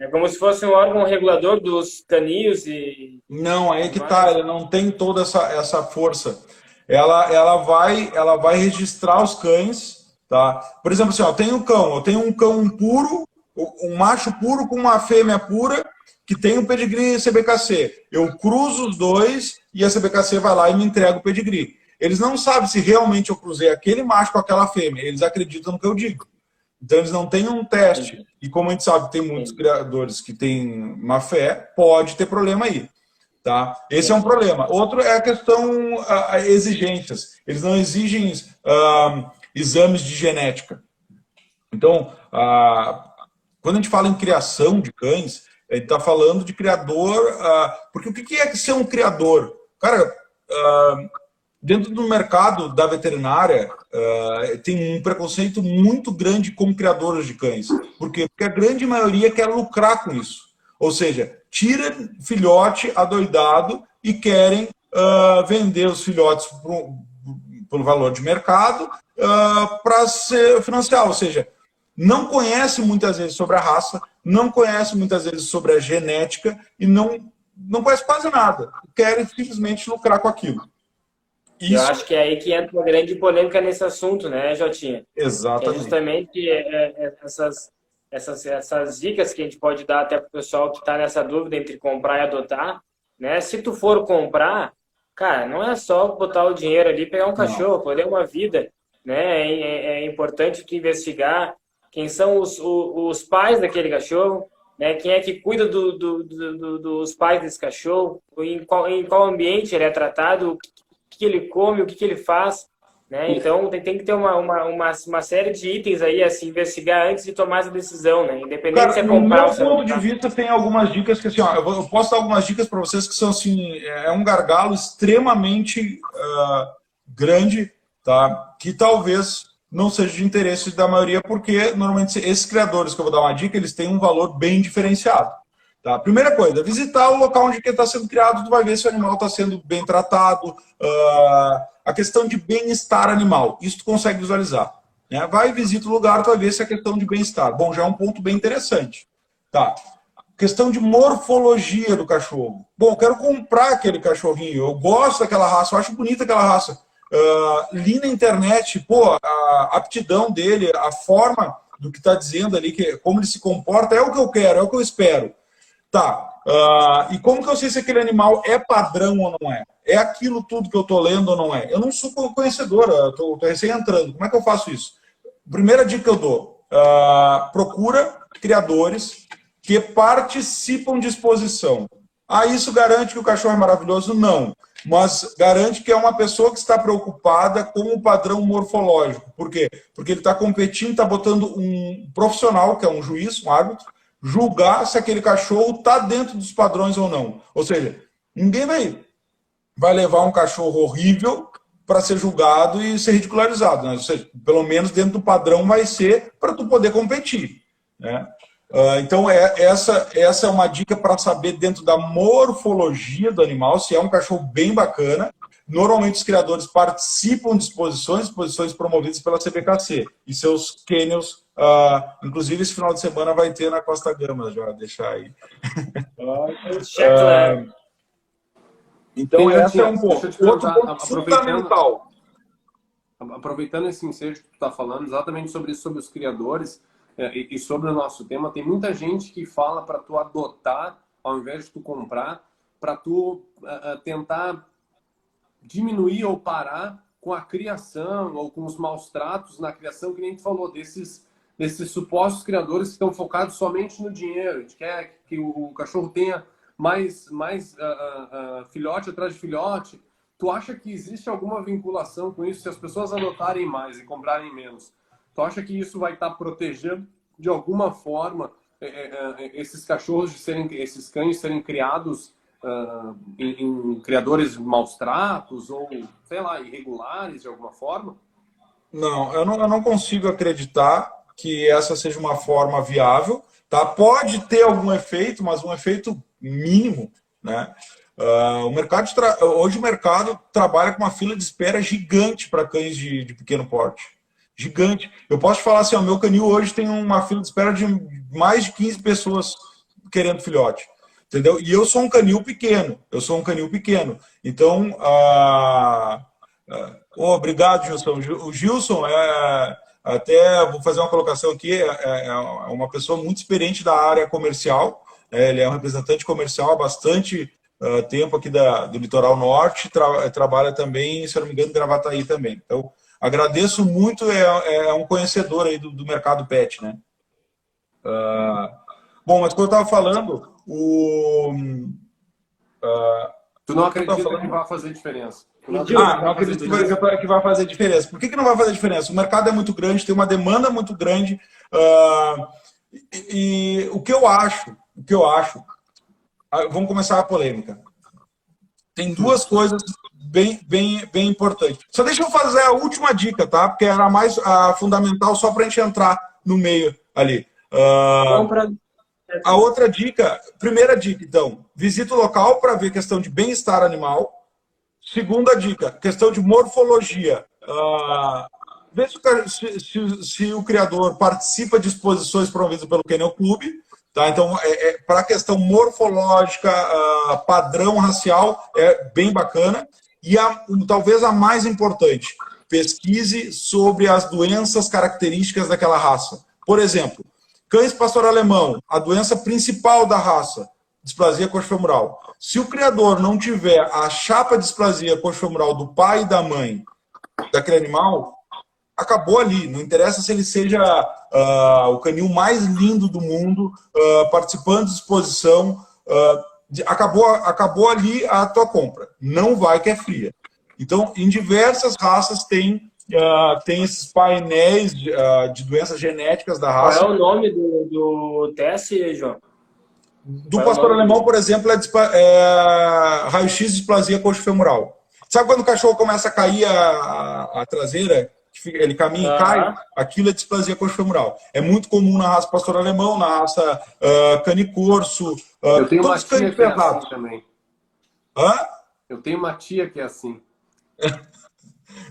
É como se fosse um órgão regulador dos caninhos e.
Não, aí que tá, ele não tem toda essa, essa força ela, ela, vai, ela vai registrar os cães, tá? Por exemplo, assim, ó, eu tenho um cão, eu tenho um cão puro, um macho puro com uma fêmea pura, que tem o pedigree CBKC. Eu cruzo os dois e a CBKC vai lá e me entrega o pedigree. Eles não sabem se realmente eu cruzei aquele macho com aquela fêmea, eles acreditam no que eu digo. Então eles não têm um teste. E como a gente sabe, tem muitos criadores que têm má fé, pode ter problema aí. Tá? Esse é um problema. Outro é a questão a, a exigências. Eles não exigem uh, exames de genética. Então, uh, quando a gente fala em criação de cães, a gente está falando de criador. Uh, porque o que é ser um criador? Cara, dentro do mercado da veterinária, tem um preconceito muito grande com criadores de cães. Por quê? Porque a grande maioria quer lucrar com isso. Ou seja, tira filhote adoidado e querem uh, vender os filhotes pelo valor de mercado uh, para ser financiar. Ou seja, não conhece muitas vezes sobre a raça, não conhece muitas vezes sobre a genética e não, não conhece quase nada. Querem simplesmente lucrar com aquilo.
Isso... Eu acho que é aí que entra uma grande polêmica nesse assunto, né, Jotinha?
Exatamente.
É justamente é, é, essas essas, essas dicas que a gente pode dar até para o pessoal que está nessa dúvida entre comprar e adotar, né? Se tu for comprar, cara, não é só botar o dinheiro ali e pegar um cachorro, poder uma vida, né? É, é, é, importante tu investigar quem são os, os, os, pais daquele cachorro, né? Quem é que cuida do, do, do, dos pais desse cachorro, em qual, em qual ambiente ele é tratado, o que, que ele come, o que, que ele faz, né? Então tem, tem que ter uma, uma, uma, uma, série de itens aí a se investigar antes de tomar essa decisão, né? Independente Cara, se é comprar
ou se ponto de vista tem algumas dicas que assim, ó, eu, posso dar algumas dicas para vocês que são assim, é um gargalo extremamente uh, grande, tá? Que talvez não seja de interesse da maioria, porque normalmente esses criadores que eu vou dar uma dica, eles têm um valor bem diferenciado. Tá? Primeira coisa, visitar o local onde está sendo criado, tu vai ver se o animal está sendo bem tratado, uh, a questão de bem-estar animal. Isso tu consegue visualizar. Né? Vai e visita o lugar, vai ver se é questão de bem-estar. Bom, já é um ponto bem interessante. Tá. Questão de morfologia do cachorro. Bom, eu quero comprar aquele cachorrinho. Eu gosto daquela raça, eu acho bonita aquela raça. Uh, li na internet, pô, a aptidão dele, a forma do que está dizendo ali, que, como ele se comporta, é o que eu quero, é o que eu espero. Tá. Uh, e como que eu sei se aquele animal é padrão ou não é? É aquilo tudo que eu estou lendo ou não é? Eu não sou conhecedora, estou recém entrando. Como é que eu faço isso? Primeira dica que eu dou: uh, procura criadores que participam de exposição. Ah, isso garante que o cachorro é maravilhoso? Não. Mas garante que é uma pessoa que está preocupada com o padrão morfológico. Por quê? Porque ele está competindo, está botando um profissional, que é um juiz, um árbitro, julgar se aquele cachorro está dentro dos padrões ou não. Ou seja, ninguém vai, vai levar um cachorro horrível para ser julgado e ser ridicularizado. Né? Ou seja, pelo menos dentro do padrão vai ser para tu poder competir. Né? Uh, então, é, essa, essa é uma dica para saber dentro da morfologia do animal, se é um cachorro bem bacana. Normalmente os criadores participam de exposições, exposições promovidas pela CBKC e seus kennels, uh, inclusive esse final de semana vai ter na Costa Gama, já deixar aí. uh, então, esse é um ponto. Outro ponto fundamental.
Aproveitando esse ensejo que tu está falando, exatamente sobre, sobre os criadores, é, e sobre o nosso tema, tem muita gente que fala para tu adotar ao invés de tu comprar, para tu uh, tentar diminuir ou parar com a criação ou com os maus tratos na criação, que nem tu falou, desses, desses supostos criadores que estão focados somente no dinheiro. A gente quer que o cachorro tenha mais, mais uh, uh, filhote atrás de filhote. Tu acha que existe alguma vinculação com isso se as pessoas adotarem mais e comprarem menos? Tu acha que isso vai estar protegendo de alguma forma é, é, é, esses cachorros de serem, esses cães serem criados uh, em, em, criadores maus tratos ou, sei lá, irregulares de alguma forma?
Não, eu não, eu não consigo acreditar que essa seja uma forma viável. Tá? Pode ter algum efeito, mas um efeito mínimo, né? Uh, o mercado hoje o mercado trabalha com uma fila de espera gigante para cães de, de pequeno porte gigante. Eu posso falar assim, o meu canil hoje tem uma fila de espera de mais de 15 pessoas querendo filhote. Entendeu? E eu sou um canil pequeno. Eu sou um canil pequeno. Então, ah, ah, oh, obrigado, Gilson. O Gilson é até vou fazer uma colocação aqui, é, é, é uma pessoa muito experiente da área comercial. É, ele é um representante comercial há bastante uh, tempo aqui da, do litoral norte, tra, trabalha também, se não me engano, em Gravataí também. Então, agradeço muito, é, é um conhecedor aí do, do mercado pet, né? Uh, bom, mas como eu estava falando, o...
Uh, tu não acredita falando... que vai fazer diferença?
Não ah, não acredito que vai fazer diferença. Por que, que não vai fazer diferença? O mercado é muito grande, tem uma demanda muito grande. Uh, e, e, o que eu acho, o que eu acho, vamos começar a polêmica. Tem duas coisas bem, bem, bem importante. Só deixa eu fazer a última dica, tá? Porque era mais a fundamental só para a gente entrar no meio ali. Uh, a outra dica, primeira dica, então, visita o local para ver questão de bem-estar animal. Segunda dica, questão de morfologia. Uh, vê se, se, se, o criador participa de exposições promovidas pelo Kennel Clube. Tá? Então, é, é para a questão morfológica, uh, padrão racial, é bem bacana. E a, talvez a mais importante, pesquise sobre as doenças características daquela raça. Por exemplo, cães pastor alemão, a doença principal da raça, displasia coxofemoral. Se o criador não tiver a chapa de displasia coxofemoral do pai e da mãe daquele animal, acabou ali. Não interessa se ele seja uh, o canil mais lindo do mundo, uh, participando de exposição. Uh, acabou, acabou ali a tua compra. Não vai que é fria. Então, em diversas raças tem, tem esses painéis de, de, doenças genéticas da raça.
Qual é o nome do, do teste, João?
Do Qual pastor é alemão, por exemplo, é, é raio-x displasia coxofemoral. Sabe quando o cachorro começa a cair a, a, a traseira? Ele caminha e cai, aquilo é displasia coxofemoral. É muito comum na raça pastor alemão, na raça uh, canicorso.
Uh, Eu tenho uma tia que é assim também.
Hã?
Eu tenho uma tia que é assim.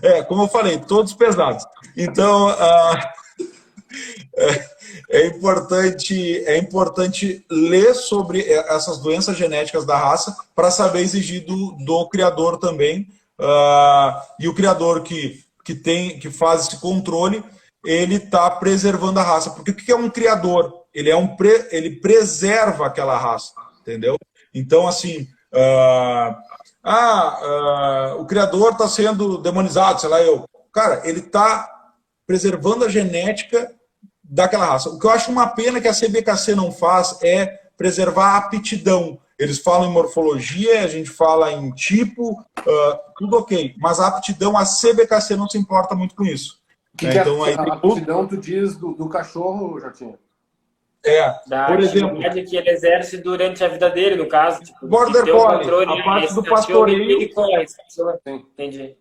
É, como eu falei, todos pesados. Então, uh, é, é, importante, é importante ler sobre essas doenças genéticas da raça para saber exigir do, do criador também. Uh, e o criador que que tem que faz esse controle, ele está preservando a raça. Porque o que é um criador? Ele é um pre, ele preserva aquela raça, entendeu? Então assim, uh, ah, uh, o criador está sendo demonizado, sei lá eu. Cara, ele está preservando a genética daquela raça. O que eu acho uma pena que a CBKC não faz é preservar a aptidão. Eles falam em morfologia, a gente fala em tipo, uh, tudo ok. Mas a aptidão, a CBKC não se importa muito com isso.
Que né? que então, aí, a aptidão, tu diz, do, do cachorro, Jotinho?
É,
da por exemplo, que ele exerce durante a vida dele, no caso. Tipo,
border collie, a parte do pastoreio. Ele corre,
entendi.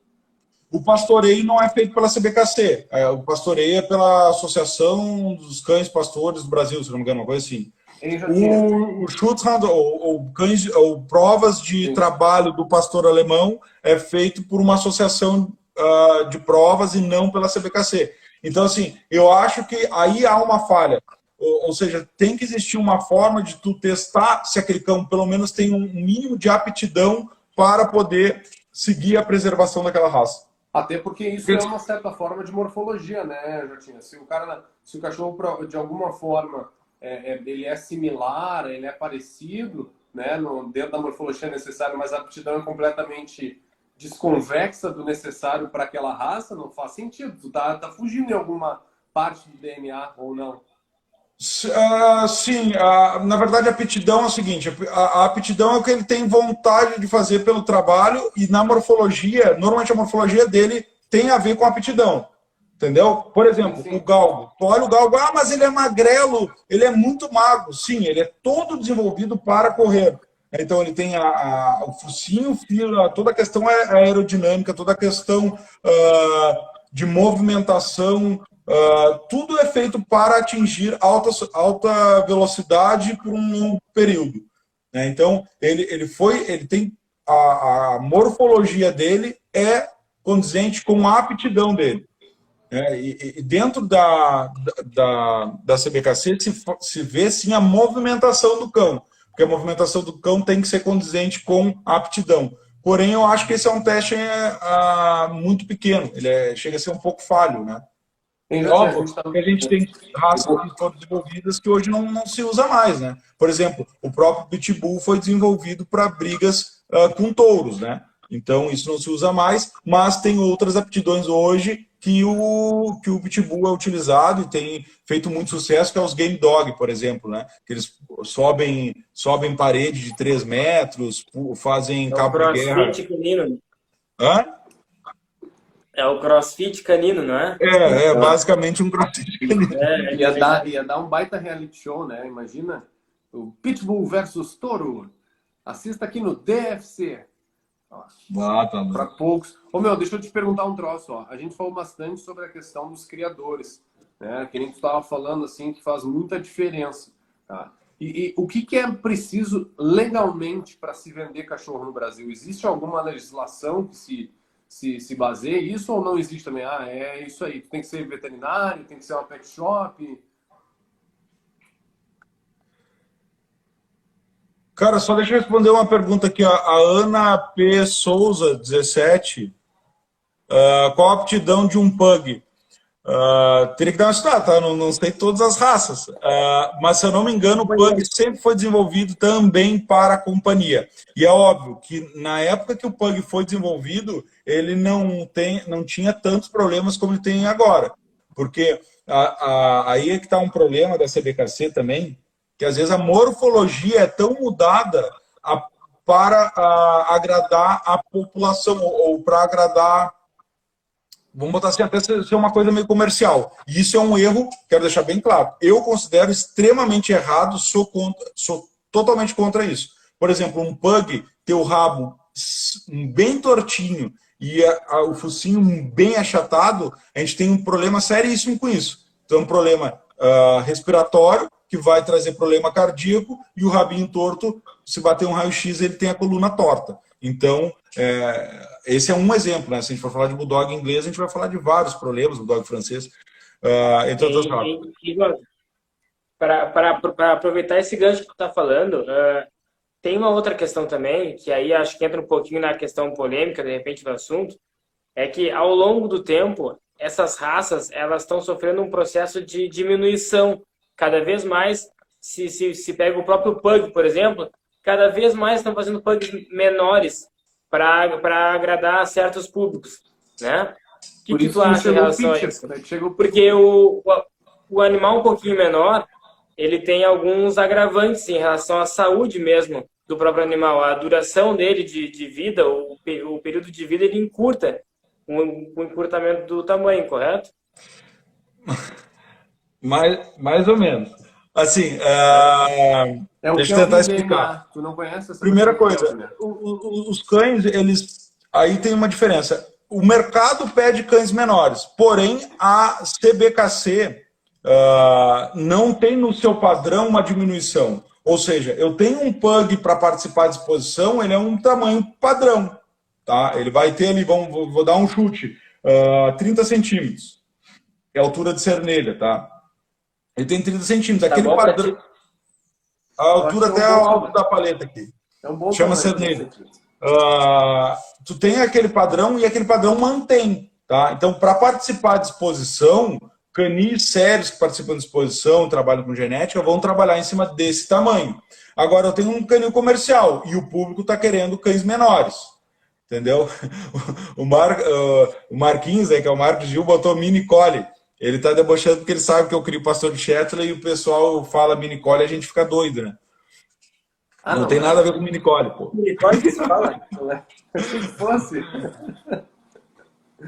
O pastoreio não é feito pela CBKC. É, o pastoreio é pela Associação dos Cães Pastores do Brasil, se não me engano, uma coisa assim. O, o Schutzhand, ou, ou, cães, ou provas de Sim. trabalho do pastor alemão, é feito por uma associação uh, de provas e não pela CBKC. Então, assim, eu acho que aí há uma falha. Ou, ou, seja, tem que existir uma forma de tu testar se aquele cão pelo menos tem um mínimo de aptidão para poder seguir a preservação daquela raça.
Até porque isso é uma certa forma de morfologia, né, Jotinha? Se o cara, se o cachorro de alguma forma é, é, ele é similar, ele é parecido, né, no, dentro da morfologia necessária, mas a aptidão é completamente desconvexa do necessário para aquela raça, não faz sentido. Tu tá, tá fugindo em alguma parte do DNA ou não?
Uh, sim, uh, na verdade a aptidão é o seguinte: a, a, aptidão é o que ele tem vontade de fazer pelo trabalho, e na morfologia, normalmente a morfologia dele tem a ver com a aptidão. Entendeu? Por exemplo, sim. o galgo. Tu olha o galgo, ah, mas ele é magrelo, ele é muito magro. Sim, ele é todo desenvolvido para correr. Então ele tem a, a, o focinho, toda a questão aerodinâmica, toda a questão uh, de movimentação, Uh, tudo é feito para atingir alta, alta velocidade por um longo período. Né? Então, ele, ele foi, ele tem a, a, morfologia dele é condizente com a aptidão dele. Né? E, e, dentro da, da, da CBKC se, se vê sim a movimentação do cão, porque a movimentação do cão tem que ser condizente com a aptidão. Porém, eu acho que esse é um teste é, muito pequeno, ele é, chega a ser um pouco falho, né? Tem óbvio que a gente tem raças que foram desenvolvidas que hoje não, não se usa mais, né? Por exemplo, o próprio Pitbull foi desenvolvido para brigas uh, com touros, né? Então isso não se usa mais, mas tem outras aptidões hoje que o, que o Pitbull é utilizado e tem feito muito sucesso, que é os Game Dog, por exemplo, né? Que eles sobem, sobem parede de 3 metros, fazem
é cabo de guerra. Canino. Hã? É o crossfit canino, não é?
É, é basicamente um crossfit canino.
É, ia, dar, ia dar um baita reality show, né? Imagina o Pitbull versus Toro. Assista aqui no DFC.
Ah, tá
Para poucos. Ô meu, deixa eu te perguntar um troço. Ó. A gente falou bastante sobre a questão dos criadores, né? Que a gente estava falando assim que faz muita diferença. Tá? E, e o que, que, é preciso legalmente para se vender cachorro no Brasil? Existe alguma legislação que se se, se baseia isso ou não existe também? Ah, é isso aí, tem que ser veterinário, tem que ser uma pet shop.
Cara, só deixa eu responder uma pergunta aqui. A Ana P. Souza, 17. Uh, ah, qual a aptidão de um pug? Uh, teria que dar uma estudada, tá? Não, não sei todas as raças. Uh, mas, se eu não me engano, o Pug sempre foi desenvolvido também para a companhia. E é óbvio que na época que o Pug foi desenvolvido, ele não, tem, não tinha tantos problemas como ele tem agora. Porque a, a, aí é que está um problema da CBKC também, que às vezes a morfologia é tão mudada a, para a, agradar a população, ou, ou para agradar vamos botar assim, até ser uma coisa meio comercial. E isso é um erro, quero deixar bem claro. Eu considero extremamente errado, sou, contra, sou totalmente contra isso. Por exemplo, um pug ter o rabo bem tortinho e a, a, o focinho bem achatado, a gente tem um problema seríssimo com isso. Então, um problema uh, respiratório, que vai trazer problema cardíaco, e o rabinho torto, se bater um raio-x, ele tem a coluna torta. Então, é, esse é um exemplo, né? Se a gente for falar de bulldog inglês, a gente vai falar de vários problemas, bulldog francês, uh, entre outras coisas.
Para aproveitar esse gancho que tu está falando, uh, tem uma outra questão também, que aí acho que entra um pouquinho na questão polêmica, de repente, do assunto, é que ao longo do tempo, essas raças elas estão sofrendo um processo de diminuição. Cada vez mais, se, se, se pega o próprio pug, por exemplo, cada vez mais estão fazendo pugs menores. para agradar certos públicos, né? O que, que tu acha em relação pitcher, a isso? Né? Porque o, o, o animal um pouquinho menor, ele tem alguns agravantes em relação à saúde mesmo do próprio animal. A duração dele de, de vida, o, o período de vida, ele encurta o, o encurtamento do tamanho, correto?
Mais, mais ou menos. Assim, uh, é deixa eu tentar explicar.
Tu não conhece essa
Primeira coisa, né? os cães, eles. Aí tem uma diferença. O mercado pede cães menores, porém a CBKC uh, ah, não tem no seu padrão uma diminuição. Ou seja, eu tenho um pug para participar da exposição, ele é um tamanho padrão. Tá? Ele vai ter ali, vamos, vou dar um chute, uh, ah, 30 centímetros. É a altura de cernelha, tá? Ele tem 30 centímetros. Tá Aquele padrão. A altura até a altura da paleta aqui. É um bom Chama cernelha. Uh, tu tem aquele padrão e aquele padrão mantém. Tá? Então, para participar de exposição, canis sérios que participam de exposição, trabalham com genética, vão trabalhar em cima desse tamanho. Agora, eu tenho um canil comercial e o público está querendo cães menores. Entendeu? O, Mar, uh, o Marquinhos, que é o Marcos Gil, botou mini collie. Ele está debochando porque ele sabe que eu crio pastor de Shetland e o pessoal fala mini collie e a gente fica doido, né? Ah, não, não, tem nada a ver com mini collie, pô.
Mini collie que se fala. Se fosse.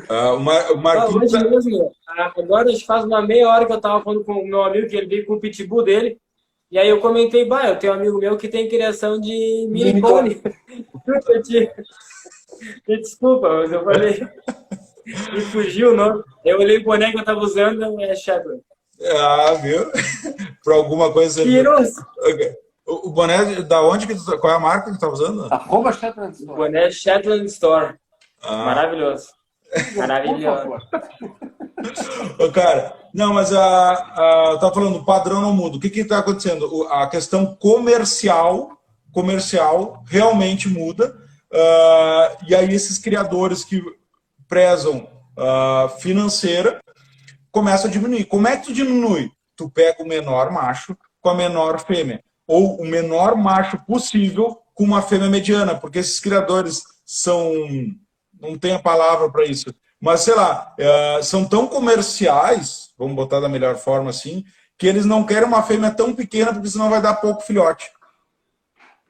Ah, o, Mar, o Marquinhos. Não,
mesmo, agora faz uma meia hora que eu estava falando com o meu amigo que ele veio com o pitbull dele. E aí eu comentei, bah, eu tenho um amigo meu que tem criação de mini pony. Me desculpa, mas eu falei. Me fugiu o nome. Eu olhei o boné que eu tava usando, é Shadowland.
Ah, viu? Por alguma coisa.
Piroso.
O boné, da onde que tu, qual é a marca que tu tá usando?
Arroba Shetland Store. O boné Shetland Store. Ah. Maravilhoso. Maravilhoso.
Ô, cara, não, mas a, a tá falando, o padrão não muda. O que que está acontecendo? A questão comercial, comercial realmente muda. Uh, e aí esses criadores que prezam uh, financeira começam a diminuir. Como é que tu diminui? Tu pega o menor macho com a menor fêmea. Ou o menor macho possível com uma fêmea mediana, porque esses criadores são não tem a palavra para isso. Mas, sei lá, é, são tão comerciais, vamos botar da melhor forma assim, que eles não querem uma fêmea tão pequena, porque senão vai dar pouco filhote.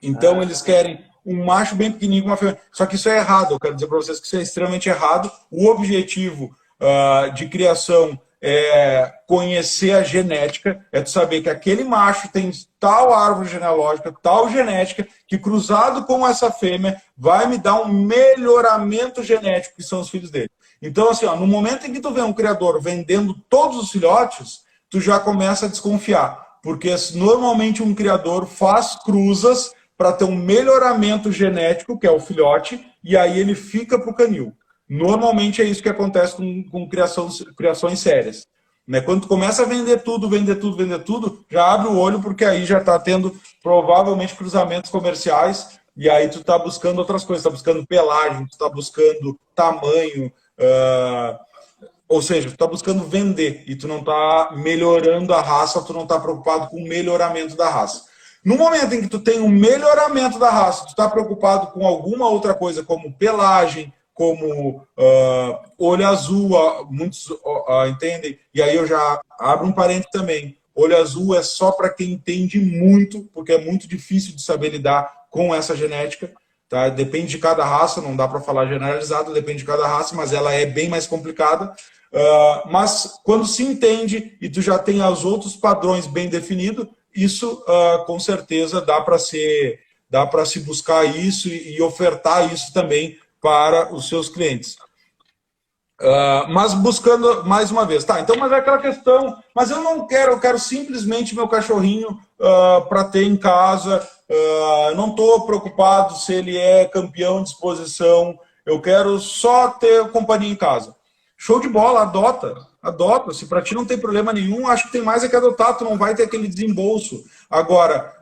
Então, ah. eles querem um macho bem pequenininho com uma fêmea. Só que isso é errado, eu quero dizer para vocês que isso é extremamente errado. O objetivo uh, de criação é conhecer a genética, é tu saber que aquele macho tem tal árvore genealógica, tal genética, que cruzado com essa fêmea vai me dar um melhoramento genético, que são os filhos dele. Então, assim, ó, no momento em que tu vê um criador vendendo todos os filhotes, tu já começa a desconfiar. Porque normalmente um criador faz cruzas para ter um melhoramento genético, que é o filhote, e aí ele fica para o canil. Normalmente é isso que acontece com, com criações sérias. Né? Quando tu começa a vender tudo, vender tudo, vender tudo, já abre o olho, porque aí já está tendo provavelmente cruzamentos comerciais, e aí tu está buscando outras coisas, está buscando pelagem, está buscando tamanho, uh, ou seja, tu está buscando vender, e tu não está melhorando a raça, tu não está preocupado com o melhoramento da raça. No momento em que tu tem um melhoramento da raça, tu está preocupado com alguma outra coisa, como pelagem, como uh, olho azul, uh, muitos uh, entendem, e aí eu já abro um parênteses também. Olho azul é só para quem entende muito, porque é muito difícil de saber lidar com essa genética. Tá? Depende de cada raça, não dá para falar generalizado, depende de cada raça, mas ela é bem mais complicada. Mas quando se entende e tu já tem os outros padrões bem definidos, isso uh, com certeza dá para ser dá para se buscar isso e, ofertar isso também para os seus clientes. Uh, mas buscando mais uma vez, tá? Então, mas é aquela questão, mas eu não quero, eu quero simplesmente meu cachorrinho uh, para ter em casa. Uh, não estou preocupado se ele é campeão de exposição. Eu quero só ter companhia em casa. Show de bola, adota, adota. Se para ti não tem problema nenhum, acho que tem mais é que adotar. Tu não vai ter aquele desembolso. Agora,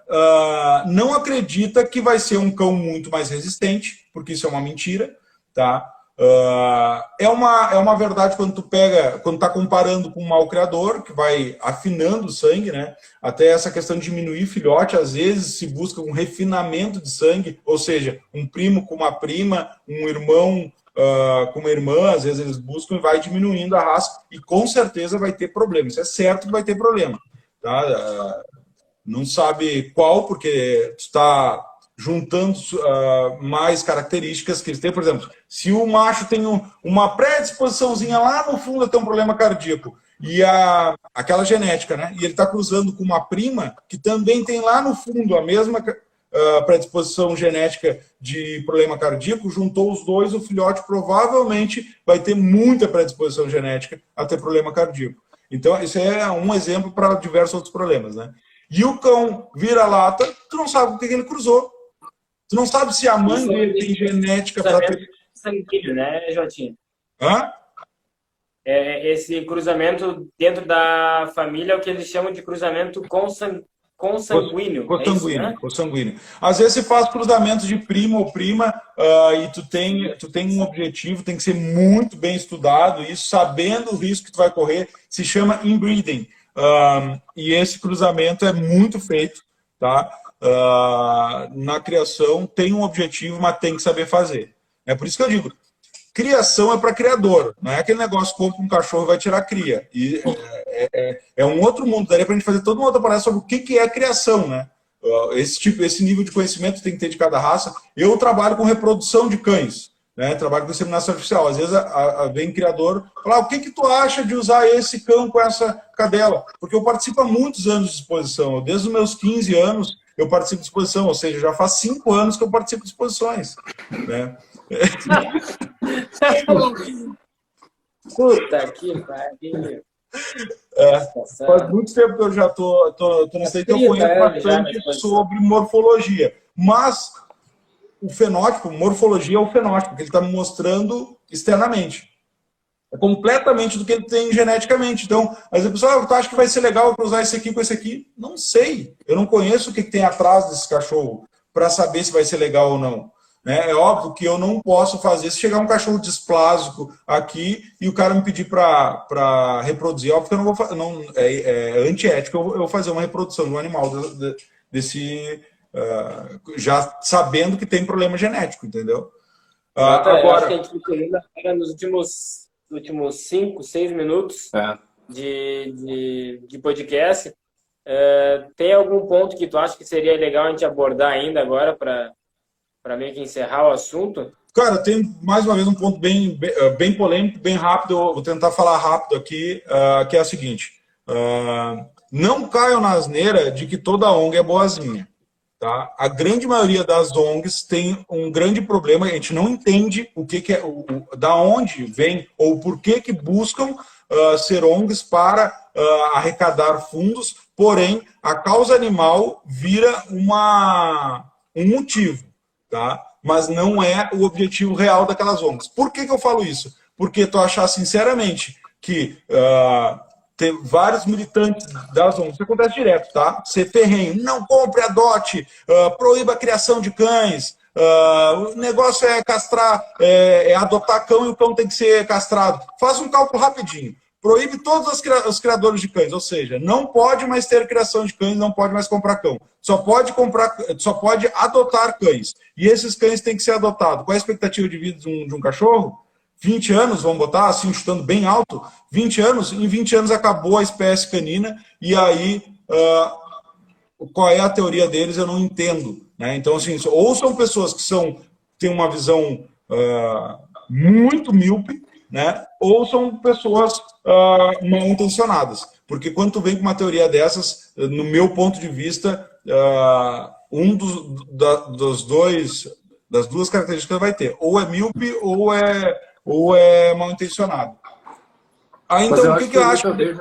não acredita que vai ser um cão muito mais resistente porque isso é uma mentira, tá? Uh, é, uma, é uma verdade quando tu pega, quando está comparando com um mal criador, que vai afinando o sangue, né? Até essa questão de diminuir filhote, às vezes se busca um refinamento de sangue, ou seja, um primo com uma prima, um irmão uh, com uma irmã, às vezes eles buscam e vai diminuindo a raça, e com certeza vai ter problema. Isso é certo que vai ter problema. Tá? Uh, não sabe qual, porque está juntando uh, mais características que eles têm. Por exemplo, se o macho tem um, uma predisposiçãozinha lá no fundo a ter um problema cardíaco, e a, aquela genética, né? E ele está cruzando com uma prima que também tem lá no fundo a mesma uh, predisposição genética de problema cardíaco, juntou os dois, o filhote provavelmente vai ter muita predisposição genética a ter problema cardíaco. Então, isso é um exemplo para diversos outros problemas, né? E o cão vira lata, tu não sabe o que ele cruzou. Tu não sabe se a mãe dele tem genética para ter.
Sanguíneo, né, Jotinho?
Hã?
É, esse cruzamento dentro da família é o que eles chamam de cruzamento consanguíneo. Consanguíneo.
Consanguíneo, é né? consanguíneo. Às vezes você faz cruzamento de primo ou prima uh, e tu tem, tu tem um objetivo, tem que ser muito bem estudado, isso sabendo o risco que tu vai correr, se chama inbreeding. Uh, e esse cruzamento é muito feito, tá? uh, na criação tem um objetivo, mas tem que saber fazer. É por isso que eu digo, criação é para criador, não é aquele negócio compra um cachorro e vai tirar cria. E é, é, é um outro mundo, daria para a gente fazer toda uma outra palestra sobre o que, que é criação, né? Esse tipo, esse nível de conhecimento tem que ter de cada raça. Eu trabalho com reprodução de cães, né? Trabalho com inseminação artificial. Às vezes a, a, vem criador falar, o que que tu acha de usar esse cão com essa cadela? Porque eu participo há muitos anos de exposição, desde os meus 15 anos eu participo de exposição, ou seja, já faz cinco anos que eu participo de exposições. Né?
Puta que pariu.
É, faz muito tempo que eu já tô, tô, tô nesse então eu conheço bastante sobre morfologia. Mas o fenótipo, morfologia é o fenótipo, que ele está me mostrando externamente. É completamente do que ele tem geneticamente. Então, às vezes a pessoa, ah, tu acha que vai ser legal cruzar esse aqui com esse aqui? Não sei. Eu não conheço o que tem atrás desse cachorro para saber se vai ser legal ou não. Né? É óbvio que eu não posso fazer se chegar um cachorro displásico aqui e o cara me pedir para reproduzir. É óbvio que eu não vou não É, é antiético eu, eu fazer uma reprodução de um animal desse. Uh, já sabendo que tem problema genético, entendeu?
Uh, agora, acho que a gente nos últimos últimos cinco, seis minutos é. de, de, de, podcast. É, tem algum ponto que tu acha que seria legal a gente abordar ainda agora para meio que encerrar o assunto?
Cara, tem mais uma vez um ponto bem, bem, polêmico, bem rápido. Vou tentar falar rápido aqui, uh, que é o seguinte: uh, não caiam na asneira de que toda ONG é boazinha. Tá? A grande maioria das ONGs tem um grande problema, a gente não entende o que, que é, o, o, da onde vem ou por que, que buscam uh, ser ONGs para uh, arrecadar fundos, porém a causa animal vira uma, um motivo, tá? mas não é o objetivo real daquelas ONGs. Por que, que eu falo isso? Porque tu achar sinceramente que uh, tem vários militantes das ONGs, isso acontece direto, tá? Ser ferrenho, não compre, adote, uh, proíba a criação de cães, uh, o negócio é castrar, é, é, adotar cão e o cão tem que ser castrado. Faz um cálculo rapidinho. Proíbe todos os criadores de cães, ou seja, não pode mais ter criação de cães, não pode mais comprar cão. Só pode comprar, só pode adotar cães. E esses cães têm que ser adotados. Qual é a expectativa de vida de um, de um cachorro? 20 anos, vamos botar assim, chutando bem alto, 20 anos, em 20 anos acabou a espécie canina, e aí uh, qual é a teoria deles, eu não entendo. Né? Então, assim, ou são pessoas que são, têm uma visão uh, muito míope, né? ou são pessoas uh, mal intencionadas. Porque quando tu vem com uma teoria dessas, no meu ponto de vista, um dos, da, dos dois, das duas características vai ter, ou é míope ou é ou é mal intencionado.
Ah, então o que, que, eu acho? Ver,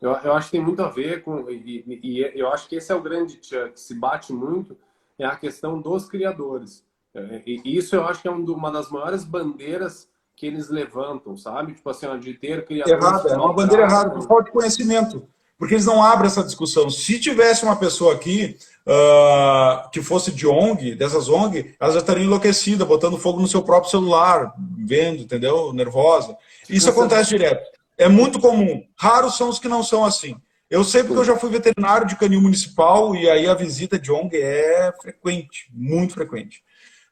eu, eu, acho que tem muito a ver com. E, e, e, eu acho que esse é o grande que se bate muito, é a questão dos criadores. É, e isso eu acho que é uma das maiores bandeiras que eles levantam, sabe? Tipo assim, de ter criadores.
Errado, é uma bandeira errada, por falta de conhecimento. Porque eles não abrem essa discussão. Se tivesse uma pessoa aqui uh, que fosse de ONG, dessas ONG, elas já estariam enlouquecidas, botando fogo no seu próprio celular, vendo, entendeu? Nervosa. Isso acontece direto. É muito comum. Raros são os que não são assim. Eu sei porque eu já fui veterinário de canil municipal e aí a visita de ONG é frequente, muito frequente.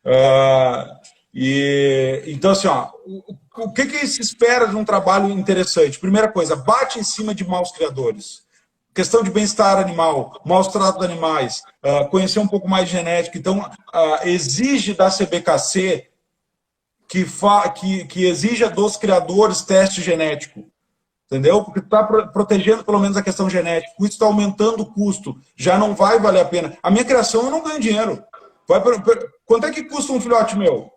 Uh, e, então, assim, ó, o, o que, que se espera de um trabalho interessante? Primeira coisa, bate em cima de maus criadores. Questão de bem-estar animal, maus tratos de animais, uh, conhecer um pouco mais de genética. Então, uh, exige da CBKC que, fa, que, que exija dos criadores teste genético entendeu? Porque está protegendo pelo menos a questão genética. Isso está aumentando o custo. Já não vai valer a pena. A minha criação eu não ganho dinheiro. Vai pra, pra, quanto é que custa um filhote meu?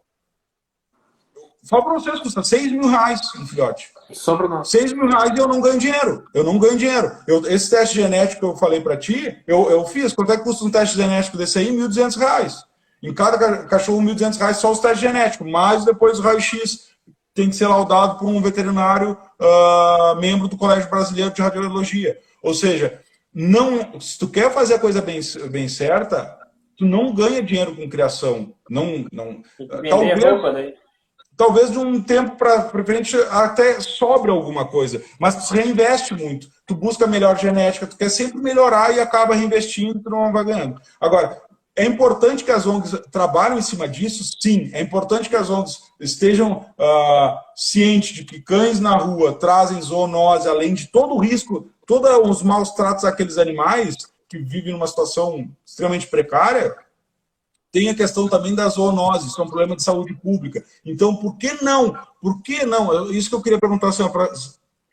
Só para vocês custa 6 mil reais um filhote.
Só para nós.
6 mil reais e eu não ganho dinheiro. Eu não ganho dinheiro. Eu, esse teste genético que eu falei para ti, eu, eu fiz. Quanto é que custa um teste genético desse aí? 1.200 reais. Em cada cachorro, 1.200 reais só os testes genéticos, mais depois o raio-x tem que ser laudado por um veterinário uh, membro do Colégio Brasileiro de Radiologia. Ou seja, não, se tu quer fazer a coisa bem, bem certa, tu não ganha dinheiro com criação. Não, não. Talvez, roupa, né? Talvez de um tempo para frente até sobre alguma coisa, mas tu reinveste muito. Tu busca melhor genética, tu quer sempre melhorar e acaba reinvestindo, tu não vai ganhando. Agora, é importante que as ONGs trabalhem em cima disso, sim. É importante que as ONGs estejam uh, cientes de que cães na rua trazem zoonose, além de todo o risco, todos os maus tratos àqueles animais que vivem numa situação extremamente precária. Tem a questão também da zoonose, isso é um problema de saúde pública. Então, por que não? Por que não? Isso que eu queria perguntar assim, para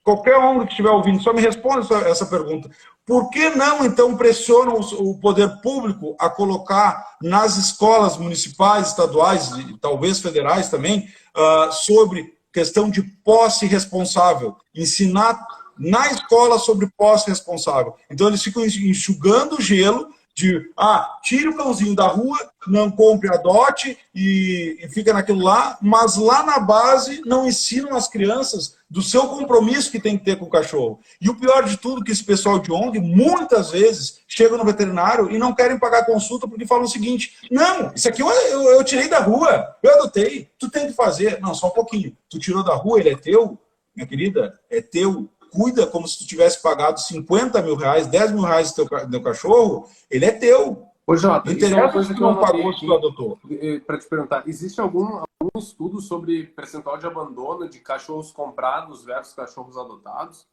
qualquer ONG que estiver ouvindo, só me responda essa, essa pergunta. Por que não, então, pressionam o poder público a colocar nas escolas municipais, estaduais e talvez federais também, uh, sobre questão de posse responsável? Ensinar na escola sobre posse responsável. Então, eles ficam enxugando o gelo de, ah, tire o cãozinho da rua, não compre, adote e, e fica naquilo lá, mas lá na base não ensinam as crianças do seu compromisso que tem que ter com o cachorro. E o pior de tudo, que esse pessoal de ONG, muitas vezes, chegam no veterinário e não querem pagar consulta porque falam o seguinte, não, isso aqui eu, eu, eu tirei da rua, eu adotei, tu tem que fazer. Não, só um pouquinho. Tu tirou da rua, ele é teu, minha querida, é teu. Cuida como se tu tivesse pagado 50 mil reais, 10 mil reais do teu, teu cachorro, ele é teu.
Ô, Jota,
isso é uma coisa que não pagou se tu adotou.
Para te perguntar, existe algum, algum estudo sobre percentual de abandono de cachorros comprados versus cachorros adotados?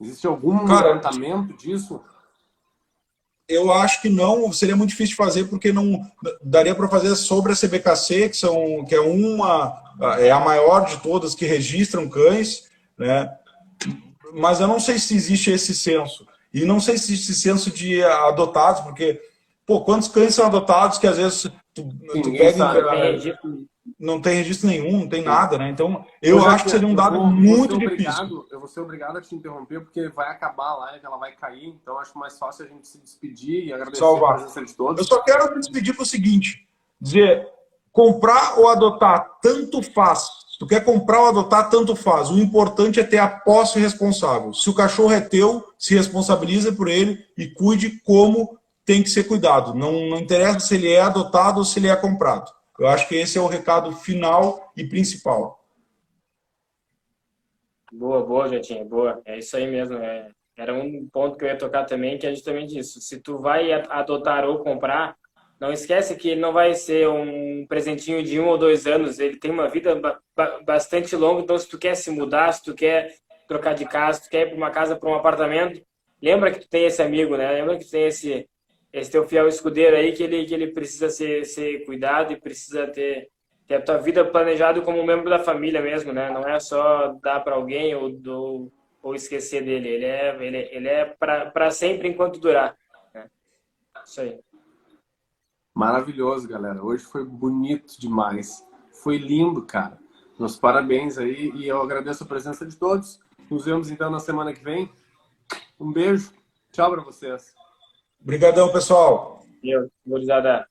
Existe algum Cara, levantamento disso?
Eu acho que não, seria muito difícil de fazer, porque não daria para fazer sobre a CBKC, que, são, que é uma é a maior de todas que registram cães, né? Mas eu não sei se existe esse censo. E não sei se existe esse censo de adotados, porque, pô, quantos cães são adotados que às vezes tu, tu pega não tem registro nenhum, não tem nada, né? Então, eu, eu acho que seria um dado vou, muito difícil.
eu vou ser obrigado a te interromper, porque vai acabar a live, ela vai cair, então acho mais fácil a gente se despedir e agradecer Salvar. a presença de todos.
Eu só quero me despedir para o seguinte, dizer, comprar ou adotar, tanto faz. Se tu quer comprar ou adotar, tanto faz. O importante é ter a posse responsável. Se o cachorro é teu, se responsabiliza por ele e cuide como tem que ser cuidado. Não, não interessa se ele é adotado ou se ele é comprado. Eu acho que esse é o recado final e principal.
Boa, boa, Jetinho, boa. É isso aí mesmo. É, era um ponto que eu ia tocar também, que é justamente isso. Se tu vai adotar ou comprar, não esquece que ele não vai ser um presentinho de um ou dois anos. Ele tem uma vida ba bastante longa. Então, se tu quer se mudar, se tu quer trocar de casa, se tu quer ir para uma casa, para um apartamento, lembra que tu tem esse amigo, né? Lembra que tu tem esse esse teu fiel escudeiro aí que ele, que ele precisa ser, ser cuidado e precisa ter, ter a tua vida planejada como membro da família mesmo, né? Não é só dar para alguém ou, do, ou esquecer dele. Ele é, ele, ele é para sempre enquanto durar. Né? Isso aí.
Maravilhoso, galera. Hoje foi bonito demais. Foi lindo, cara. Meus parabéns aí e eu agradeço a presença de todos. Nos vemos então na semana que vem. Um beijo. Tchau para vocês.
Obrigadão, pessoal.
Eu, gurizada.